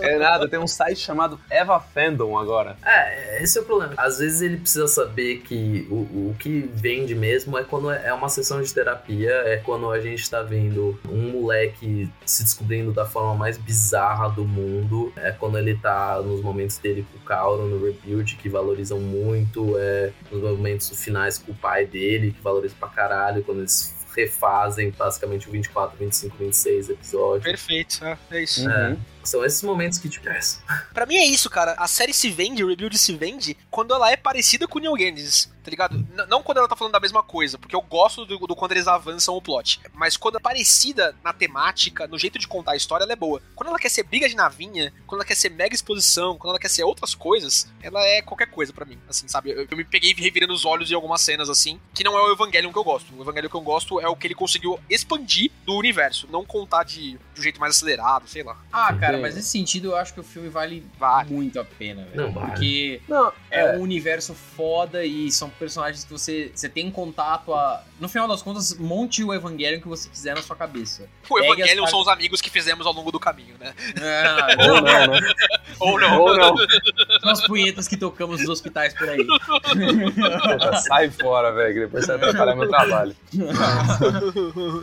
É, É nada, tem um site chamado Eva Fandom agora. É, esse é o problema. Às vezes ele precisa saber que o, o que vende mesmo é quando é uma sessão de terapia, é quando a gente tá vendo um moleque se descobrindo da forma mais bizarra do mundo, é quando ele tá nos momentos dele com o Kauro no Rebuild, que valorizam muito, é nos momentos finais com o pai dele, que valoriza pra caralho, quando eles refazem basicamente o 24, 25, 26 episódios. Perfeito, é, é isso. Uhum. São esses momentos que, tipo, é, Pra mim é isso, cara. A série se vende, o Rebuild se vende, quando ela é parecida com o Neon Genesis, tá ligado? N- não quando ela tá falando da mesma coisa, porque eu gosto do, do quando eles avançam o plot. Mas quando é parecida na temática, no jeito de contar a história, ela é boa. Quando ela quer ser briga de navinha, quando ela quer ser mega exposição, quando ela quer ser outras coisas, ela é qualquer coisa pra mim, assim, sabe? Eu, eu me peguei revirando os olhos em algumas cenas, assim, que não é o Evangelion que eu gosto. O Evangelion que eu gosto é o que ele conseguiu expandir do universo, não contar de, de um jeito mais acelerado, sei lá. Ah, cara, mas nesse sentido eu acho que o filme vale Vale. muito a pena, velho. Não, vale. Porque Não, é, um universo foda e são personagens que você, você tem contato a. No final das contas, monte o Evangelion que você quiser na sua cabeça. O Pegue as Evangelion são os amigos que fizemos ao longo do caminho, né? Ah, ou não, né? Ou não. Ou não. são as punhetas que tocamos nos hospitais por aí. Puta, sai fora, velho, que depois você vai atrapalhar meu trabalho.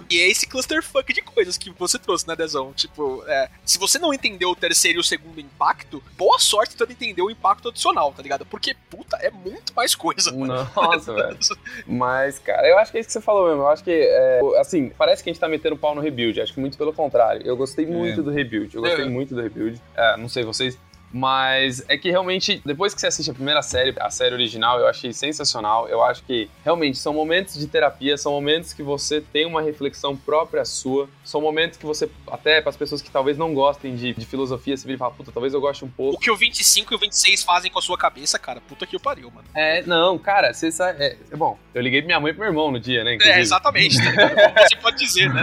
E é esse clusterfuck de coisas que você trouxe, né, Dezão? Tipo, é, se você não entendeu o terceiro e o segundo impacto, boa sorte tentando entender o impacto adicional, tá ligado? Porque, puta, é muito mais coisa, mano. Nossa, velho. Mas, cara, eu acho que é isso que você falou mesmo. Eu acho que, é, assim, parece que a gente tá metendo pau no rebuild. Acho que muito pelo contrário. Eu gostei muito do rebuild. Eu gostei É. muito do rebuild. É, não sei vocês. Mas é que realmente, depois que você assiste a primeira série, a série original, eu achei sensacional. Eu acho que realmente são momentos de terapia, são momentos que você tem uma reflexão própria sua, são momentos que você, até para as pessoas que talvez não gostem de, de filosofia, você vira e fala, puta, talvez eu goste um pouco. O que o 25 e o 26 fazem com a sua cabeça, cara, puta que o pariu, mano. É, não, cara, você sabe. É, é bom, eu liguei pra minha mãe e pro meu irmão no dia, né? É, inclusive. exatamente, tá você pode dizer, né?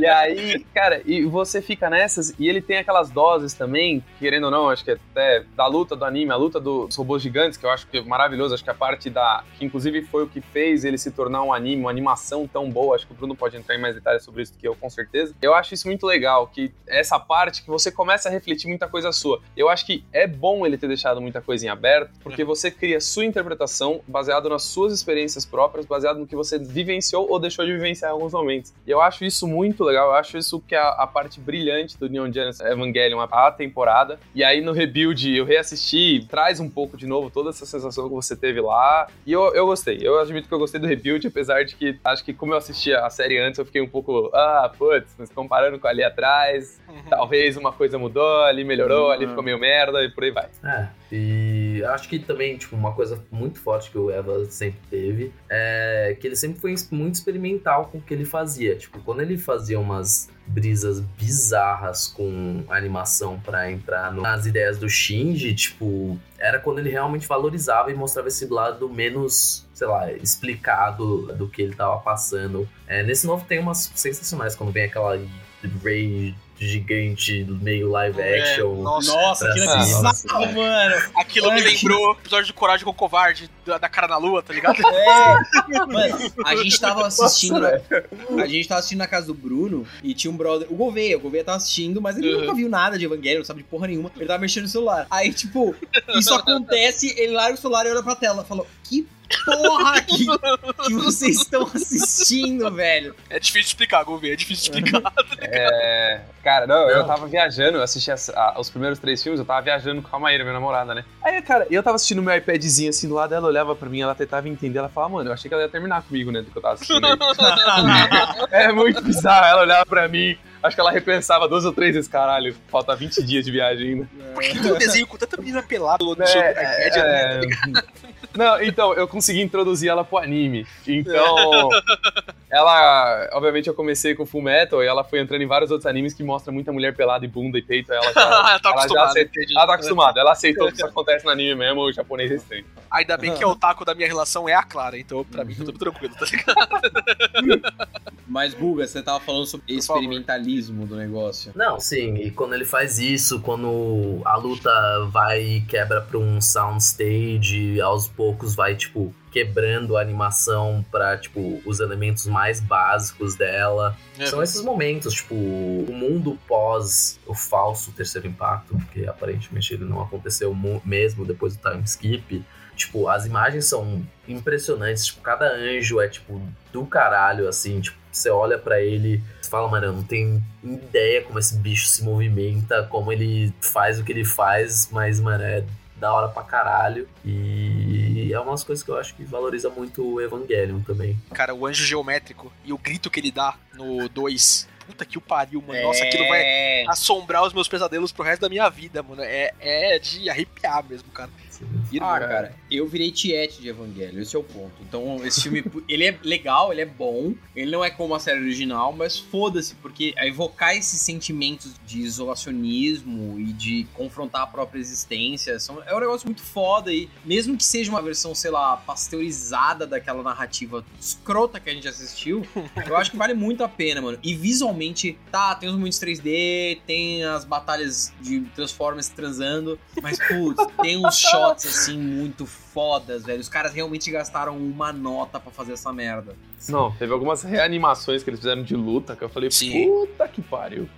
E aí, cara, e você fica nessas, e ele tem aquelas doses também, querendo ou não, acho que até da luta do anime, a luta dos robôs gigantes, que eu acho que é maravilhoso, acho que a parte da. que inclusive foi o que fez ele se tornar um anime, uma animação tão boa, acho que o Bruno pode entrar em mais detalhes sobre isso do que eu, com certeza. Eu acho isso muito legal, que essa parte que você começa a refletir muita coisa sua. Eu acho que é bom ele ter deixado muita coisa em aberto, porque você cria sua interpretação baseado nas suas experiências próprias, baseado no que você vivenciou ou deixou de vivenciar em alguns momentos. E eu acho isso muito legal, eu acho isso que é a, a parte brilhante do Neon Genesis Evangelion, a, a temporada. E aí no Rebuild eu reassisti, traz um pouco de novo toda essa sensação que você teve lá. E eu, eu gostei, eu admito que eu gostei do Rebuild, apesar de que acho que como eu assisti a série antes, eu fiquei um pouco, ah, putz, mas comparando com ali atrás, talvez uma coisa mudou, ali melhorou, ali ficou meio merda e por aí vai. É, e Acho que também, tipo, uma coisa muito forte que o Eva sempre teve é que ele sempre foi muito experimental com o que ele fazia. Tipo, quando ele fazia umas brisas bizarras com animação pra entrar no- nas ideias do Shinji, tipo, era quando ele realmente valorizava e mostrava esse lado menos, sei lá, explicado do que ele tava passando. É, nesse novo tem umas sensacionais, quando vem aquela Ray gigante, meio live É, action. nossa. Nossa, aquilo é bizarro, mano. Aquilo me lembrou o episódio de Coragem com o Covarde, da, da cara na lua, tá ligado? É. Mano, a gente tava assistindo. Nossa, a gente tava assistindo na casa do Bruno e tinha um brother. O Gouveia, o Gouveia tava assistindo, mas ele Uhum. nunca viu nada de Evangelho, não sabe de porra nenhuma. Ele tava mexendo no celular. Aí, tipo, isso acontece, ele larga o celular e olha pra tela. Falou, que porra que, que vocês estão assistindo, velho? É difícil de explicar, Gouveia, é difícil de explicar. É, cara, não, eu Não. tava viajando, eu assisti as- a- os primeiros três filmes, eu tava viajando com a Maíra, minha namorada, né? Aí, cara, eu tava assistindo meu iPadzinho assim do lado, ela olhava pra mim, ela tentava entender, ela falava, mano, eu achei que ela ia terminar comigo, né, do que eu tava assistindo. aí." é muito bizarro, ela olhava pra mim, acho que ela repensava duas ou três vezes, caralho, falta 20 dias de viagem ainda. Por que tem um desenho com tanta menina pelada no É, seu iPad? é, Não, então, eu consegui introduzir ela pro anime. Então, ela, obviamente, eu comecei com Full Metal e ela foi entrando em vários outros animes que mostram muita mulher pelada e bunda e peito. Ela já, ela tá ela já aceitou- ela tá acostumada, ela aceitou que isso acontece no anime mesmo, o japonês respeita. Ainda bem que é o taco da minha relação é a Clara, então pra mim tá tudo tranquilo, tá ligado? Mas, Guga, você tava falando sobre Por favor. experimentalismo do negócio. Não, sim, e quando ele faz isso, quando a luta vai e quebra pra um soundstage, aos poucos vai, tipo, quebrando a animação pra, tipo, os elementos mais básicos dela. É. São esses momentos, tipo, o mundo pós o falso terceiro impacto, porque aparentemente ele não aconteceu mesmo depois do time skip. Tipo, as imagens são impressionantes, tipo, cada anjo é, tipo, do caralho, assim, tipo, você olha pra ele, você fala, mano, eu não tenho ideia como esse bicho se movimenta, como ele faz o que ele faz, mas, mano, é da hora pra caralho. E é umas coisas que eu acho que valoriza muito o Evangelion também. Cara, o anjo geométrico e o grito que ele dá no 2. Puta que o pariu, mano. Nossa, aquilo vai É. assombrar os meus pesadelos pro resto da minha vida, mano. É, é de arrepiar mesmo, cara. Irmão. Ah, cara, eu virei tiete de Evangelho, esse é o ponto. Então, esse filme, ele é legal, ele é bom, ele não é como a série original, mas foda-se, porque evocar esses sentimentos de isolacionismo e de confrontar a própria existência são, é um negócio muito foda e mesmo que seja uma versão, sei lá, pasteurizada daquela narrativa escrota que a gente assistiu, eu acho que vale muito a pena, mano. E visualmente, tá, tem os momentos 3D, tem as batalhas de Transformers transando, mas, putz, tem uns shots, assim, muito fodas, velho. Os caras realmente gastaram uma nota pra fazer essa merda. Não, teve algumas reanimações que eles fizeram de luta que eu falei, Sim. puta que pariu.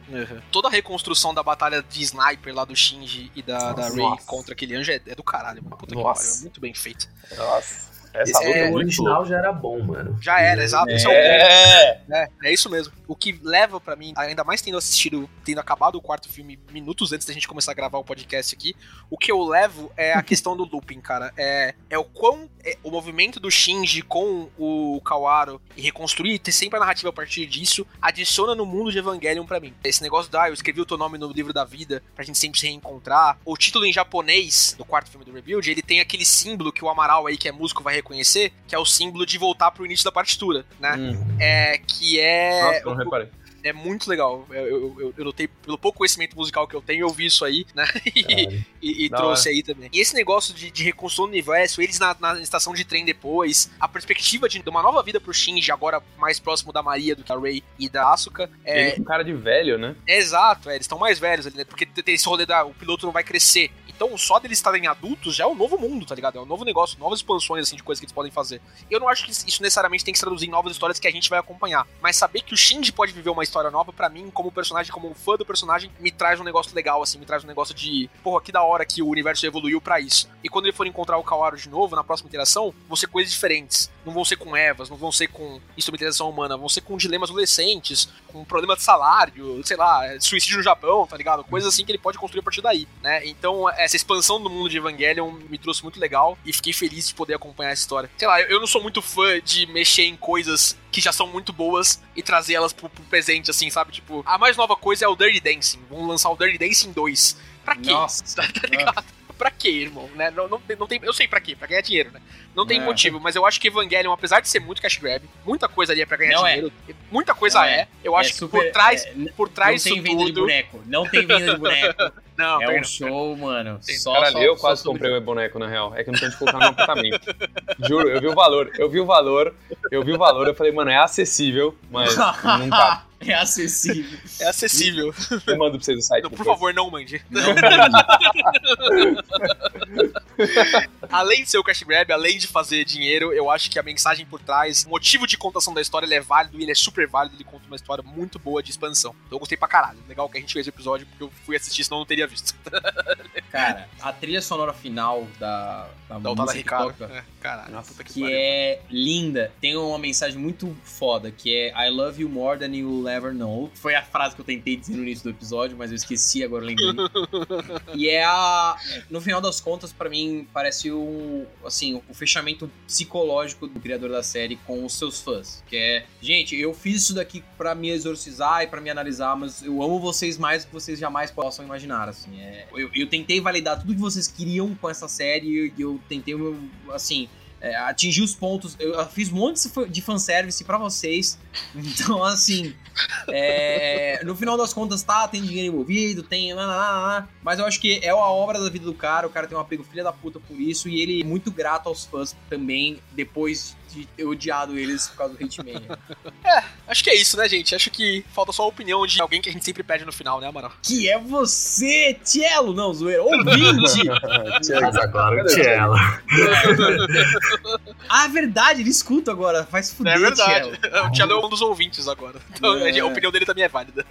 Toda a reconstrução da batalha de sniper lá do Shinji e da, da Nossa. Rei contra aquele anjo é, é do caralho, mano. Puta que Nossa. pariu. É muito bem feito. Nossa, essa Esse luta é, é, o original louca. já era bom, mano. Já era, exato. É É, É, é isso mesmo. O que leva pra mim, ainda mais tendo assistido, tendo acabado o quarto filme minutos antes da gente começar a gravar o podcast aqui, o que eu levo é a questão do looping, cara. É, é o quão é, o movimento do Shinji com o Kawaro e reconstruir, ter sempre a narrativa a partir disso, adiciona no mundo de Evangelion pra mim. Esse negócio da, ah, eu escrevi o teu nome no livro da vida pra gente sempre se reencontrar. O título em japonês do quarto filme do Rebuild, ele tem aquele símbolo que o Amaral aí, que é músico, vai reconhecer, que é o símbolo de voltar pro início da partitura, né? Hum. É, que é. Nossa, não reparei. É muito legal. Eu, eu, eu- eu notei, pelo pouco conhecimento musical que eu tenho, eu vi isso aí, né? E, e- e trouxe aí também. E esse negócio de, de reconstrução do universo, eles na, na estação de trem depois, a perspectiva de, de uma nova vida pro Shinji, agora mais próximo da Maria do que a Rei e da Asuka. É, Ele com cara de velho, né? é exato, é, eles estão mais velhos ali, né? Porque tem esse rolê da. O piloto não vai crescer. Então, só deles estarem adultos já é um novo mundo, tá ligado? É um novo negócio, novas expansões, assim, de coisas que eles podem fazer. Eu não acho que isso necessariamente tem que se traduzir em novas histórias que a gente vai acompanhar. Mas saber que o Shinji pode viver uma história nova, pra mim, como personagem, como fã do personagem, me traz um negócio legal, assim, me traz um negócio de. Porra, que da hora que o universo evoluiu pra isso. E quando ele for encontrar o Kawaru de novo, na próxima interação, vão ser coisas diferentes. Não vão ser com Evas, não vão ser com instrumentalização humana, vão ser com dilemas adolescentes, com problema de salário, sei lá, suicídio no Japão, tá ligado? Coisas assim que ele pode construir a partir daí, né? Então, essa expansão do mundo de Evangelion me trouxe muito legal e fiquei feliz de poder acompanhar essa história. Sei lá, eu não sou muito fã de mexer em coisas que já são muito boas e trazer elas pro, pro presente, assim, sabe? Tipo, a mais nova coisa é o Dirty Dancing. Vão lançar o Dirty Dancing 2. Pra quê? Nossa. Tá, tá ligado? Pra quê, irmão? Né? Não, não, tem- não tem, eu sei pra quê, pra ganhar dinheiro, né? Não tem É. motivo, mas eu acho que Evangelion, apesar de ser muito cash grab, muita coisa ali é pra ganhar Não é. dinheiro. Muita coisa Não é. é. Eu acho É que super- por trás, é, por trás não tem venda de tudo. boneco. Não tem venda de boneco. Não, é tem um não. show, mano. Tem- Só, Cara, só, eu só quase sobre- comprei um boneco, na real. É que eu não tenho onde colocar no apartamento. Juro, eu vi o valor. Eu vi o valor. Eu vi o valor. Eu falei, mano, é acessível, mas não tá. É acessível. É acessível. Eu mando pra vocês o site. Não, por favor, não mande. Não, além de ser o cash grab, além de fazer dinheiro, eu acho que a mensagem por trás, o motivo de contação da história, ele é válido e ele é super válido. Ele conta uma história muito boa de expansão. Então eu gostei pra caralho. Legal que a gente fez o episódio porque eu fui assistir, senão eu não teria visto. Cara, a trilha sonora final da, da, Da música que Ricardo. toca, É, caralho. Nossa, que, pariu. é linda. Tem uma mensagem muito foda, que é I love you more than you'll ever know. Foi a frase que eu tentei dizer no início do episódio, mas eu esqueci, agora eu lembrei. e é a... No final das contas, pra mim, parece um... Assim, o fechamento psicológico do criador da série com os seus fãs. Que é... Gente, eu fiz isso daqui pra me exorcizar e pra me analisar, mas eu amo vocês mais do que vocês jamais possam imaginar, assim. É... Eu, eu tentei validar tudo que vocês queriam com essa série e eu tentei, assim é, atingir os pontos. Eu fiz um monte de fa- de fanservice pra vocês. Então, assim. é, no final das contas, tá, tem dinheiro envolvido, tem. mas eu acho que é a obra da vida do cara. O cara tem um apego filha da puta por isso. E ele é muito grato aos fãs também, depois de ter odiado eles por causa do Hitmania. Acho que é isso, né, gente? Acho que falta só a opinião de alguém que a gente sempre pede no final, né, Amaral? que é você, Tielo! Não, zoeira, ouvinte! Mas agora o Tchela. ah, verdade, ele escuta agora. Faz fuder, É verdade. Tielo. O Tiago é um dos ouvintes agora. Então É. a opinião dele também é válida.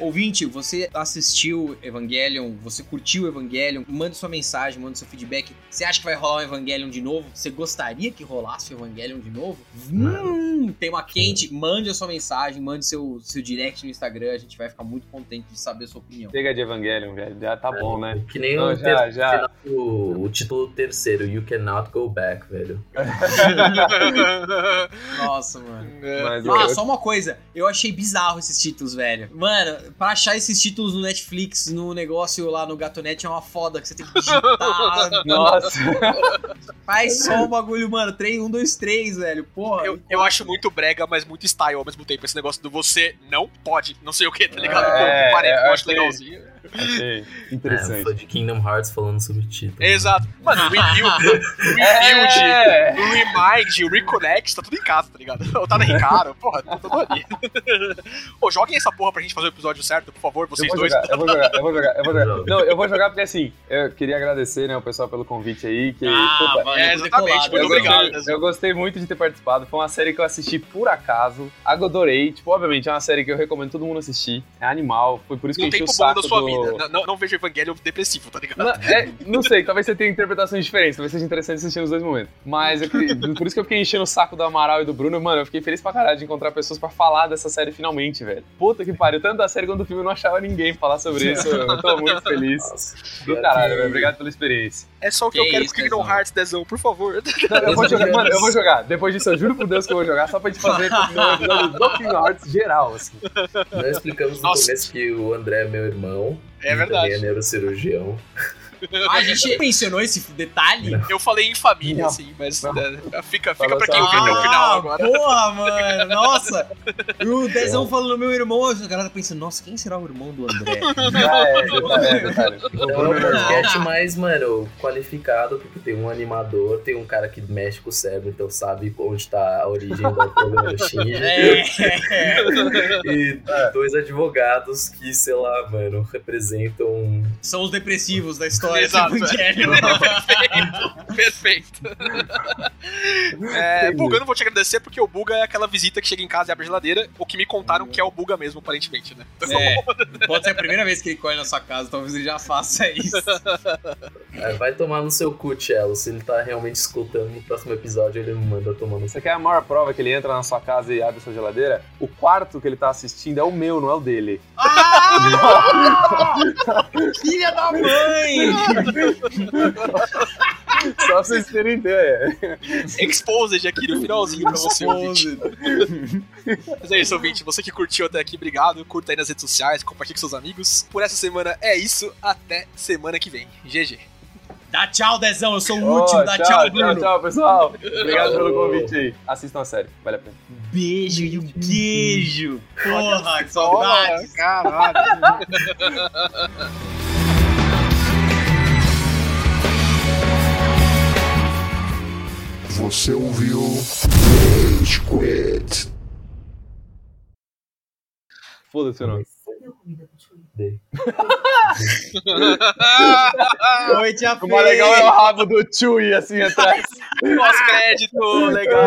Ouvinte, você assistiu Evangelion, você curtiu Evangelion, manda sua mensagem, manda seu feedback. Você acha que vai rolar o Evangelion de novo? Você gostaria que rolasse o Evangelion de novo? Hum, tema quente, mande a sua mensagem, mande seu, seu direct no Instagram, a gente vai ficar muito contente de saber a sua opinião. Chega de Evangelion, velho. Já tá bom, né? Que nem Não, o, já, já. do- o título terceiro, You Cannot Go Back, velho. Nossa, mano. Mas Ah, eu- só uma coisa, eu achei bizarro esses títulos, velho. Mano, pra achar esses títulos no Netflix, no negócio lá no Gatonet é uma foda que você tem que digitar. Nossa. Faz só o bagulho, mano. 3, 1, 2, 3, velho. Porra. Eu, eu acho muito brega, mas muito style ao mesmo tempo. Esse negócio do você não pode, não sei o que, tá ligado? É, Pô, parei, é, eu acho legalzinho. Achei É, interessante. foi de Kingdom Hearts falando sobre título. Exato. Mano, rebuild, rebuild, É. remind, reconnect, tá tudo em casa, tá ligado? O Tada Ricardo, porra, tá tudo ali. Pô, joguem essa porra pra gente fazer o episódio certo, por favor, Eu vocês vou, dois. jogar, eu vou jogar, eu vou jogar, eu vou jogar. Joga. Não, eu vou jogar porque assim, eu queria agradecer, né, o pessoal pelo convite aí, que, Ah, puta, valeu é, exatamente, muito eu, obrigado. gostei, eu gostei muito de ter participado. Foi uma série que eu assisti por acaso. Adorei. Tipo, obviamente, é uma série que eu recomendo todo mundo assistir. É animal. Foi por isso que eu enchi tem o bom saco da sua do... vida. Não, não, não vejo Evangelho depressivo, tá ligado? Não, é, não sei, talvez você tenha interpretações diferentes, talvez seja interessante assistir nos dois momentos. Mas eu queria- por isso que eu fiquei enchendo o saco do Amaral e do Bruno, mano, eu fiquei feliz pra caralho de encontrar pessoas pra falar dessa série finalmente, velho. Puta que pariu, tanto da série quanto do filme eu não achava ninguém falar sobre isso. Eu tô muito feliz. Nossa. Do caralho, velho. Obrigado pela experiência. É só o que, Que eu quero isso, pro Kingdom. Hearts, Dezão, por favor. Não, eu vou jogar, mano, eu vou jogar. Depois disso, eu juro por Deus que eu vou jogar, só pra gente fazer no episódio do Kingdom Hearts geral, assim. Nós explicamos no Nossa. começo que o André é meu irmão. É e verdade. Também é neurocirurgião. Ah, a gente mencionou esse detalhe? Eu falei em família, Não. assim, mas Não. é, fica, fica pra quem ouvir até o final Ah, agora. Porra, mano, nossa. E o Dezão falando meu irmão, a galera tá pensando, nossa, quem será o irmão do André? Ah, é, detalhe, é, detalhe. Então é um podcast mais, mano, qualificado, porque tem um animador, tem um cara que mexe com o cérebro, então sabe onde tá a origem do problema Shinji. É. E dois advogados que, sei lá, mano, representam. São os depressivos da história Exato. do Evangelho. Perfeito. É, Buga, eu não vou te agradecer porque o Buga é aquela visita que chega em casa e abre a geladeira, o que me contaram que é o Buga mesmo, aparentemente, né? É, pode ser a primeira vez que ele corre na sua casa, talvez ele já faça isso. É, vai tomar no seu cu, Cello. Se ele tá realmente escutando no próximo episódio, ele me manda tomar no seu Você quer a maior prova que ele entra na sua casa e abre sua geladeira? O quarto que ele tá assistindo é o meu, não é o dele. Filha da mãe! Só pra vocês terem ideia. Exposed aqui no finalzinho pra você, ouvinte. Mas é isso, ouvinte. Você que curtiu até aqui, obrigado. Curta aí nas redes sociais, compartilhe com seus amigos. Por essa semana é isso. Até semana que vem. GG. Dá tchau, Dezão. Eu sou o Ó, último. Dá tchau, Bruno. Tchau, tchau, pessoal. Obrigado pelo convite aí. Assistam a série, vale a pena. Beijo e um queijo. Porra, que saudades. Caralho. Você ouviu Rage Quit. Foda-se o nome. Oi, tia O mais legal é o rabo do Chewie assim atrás. Pós-crédito, legal.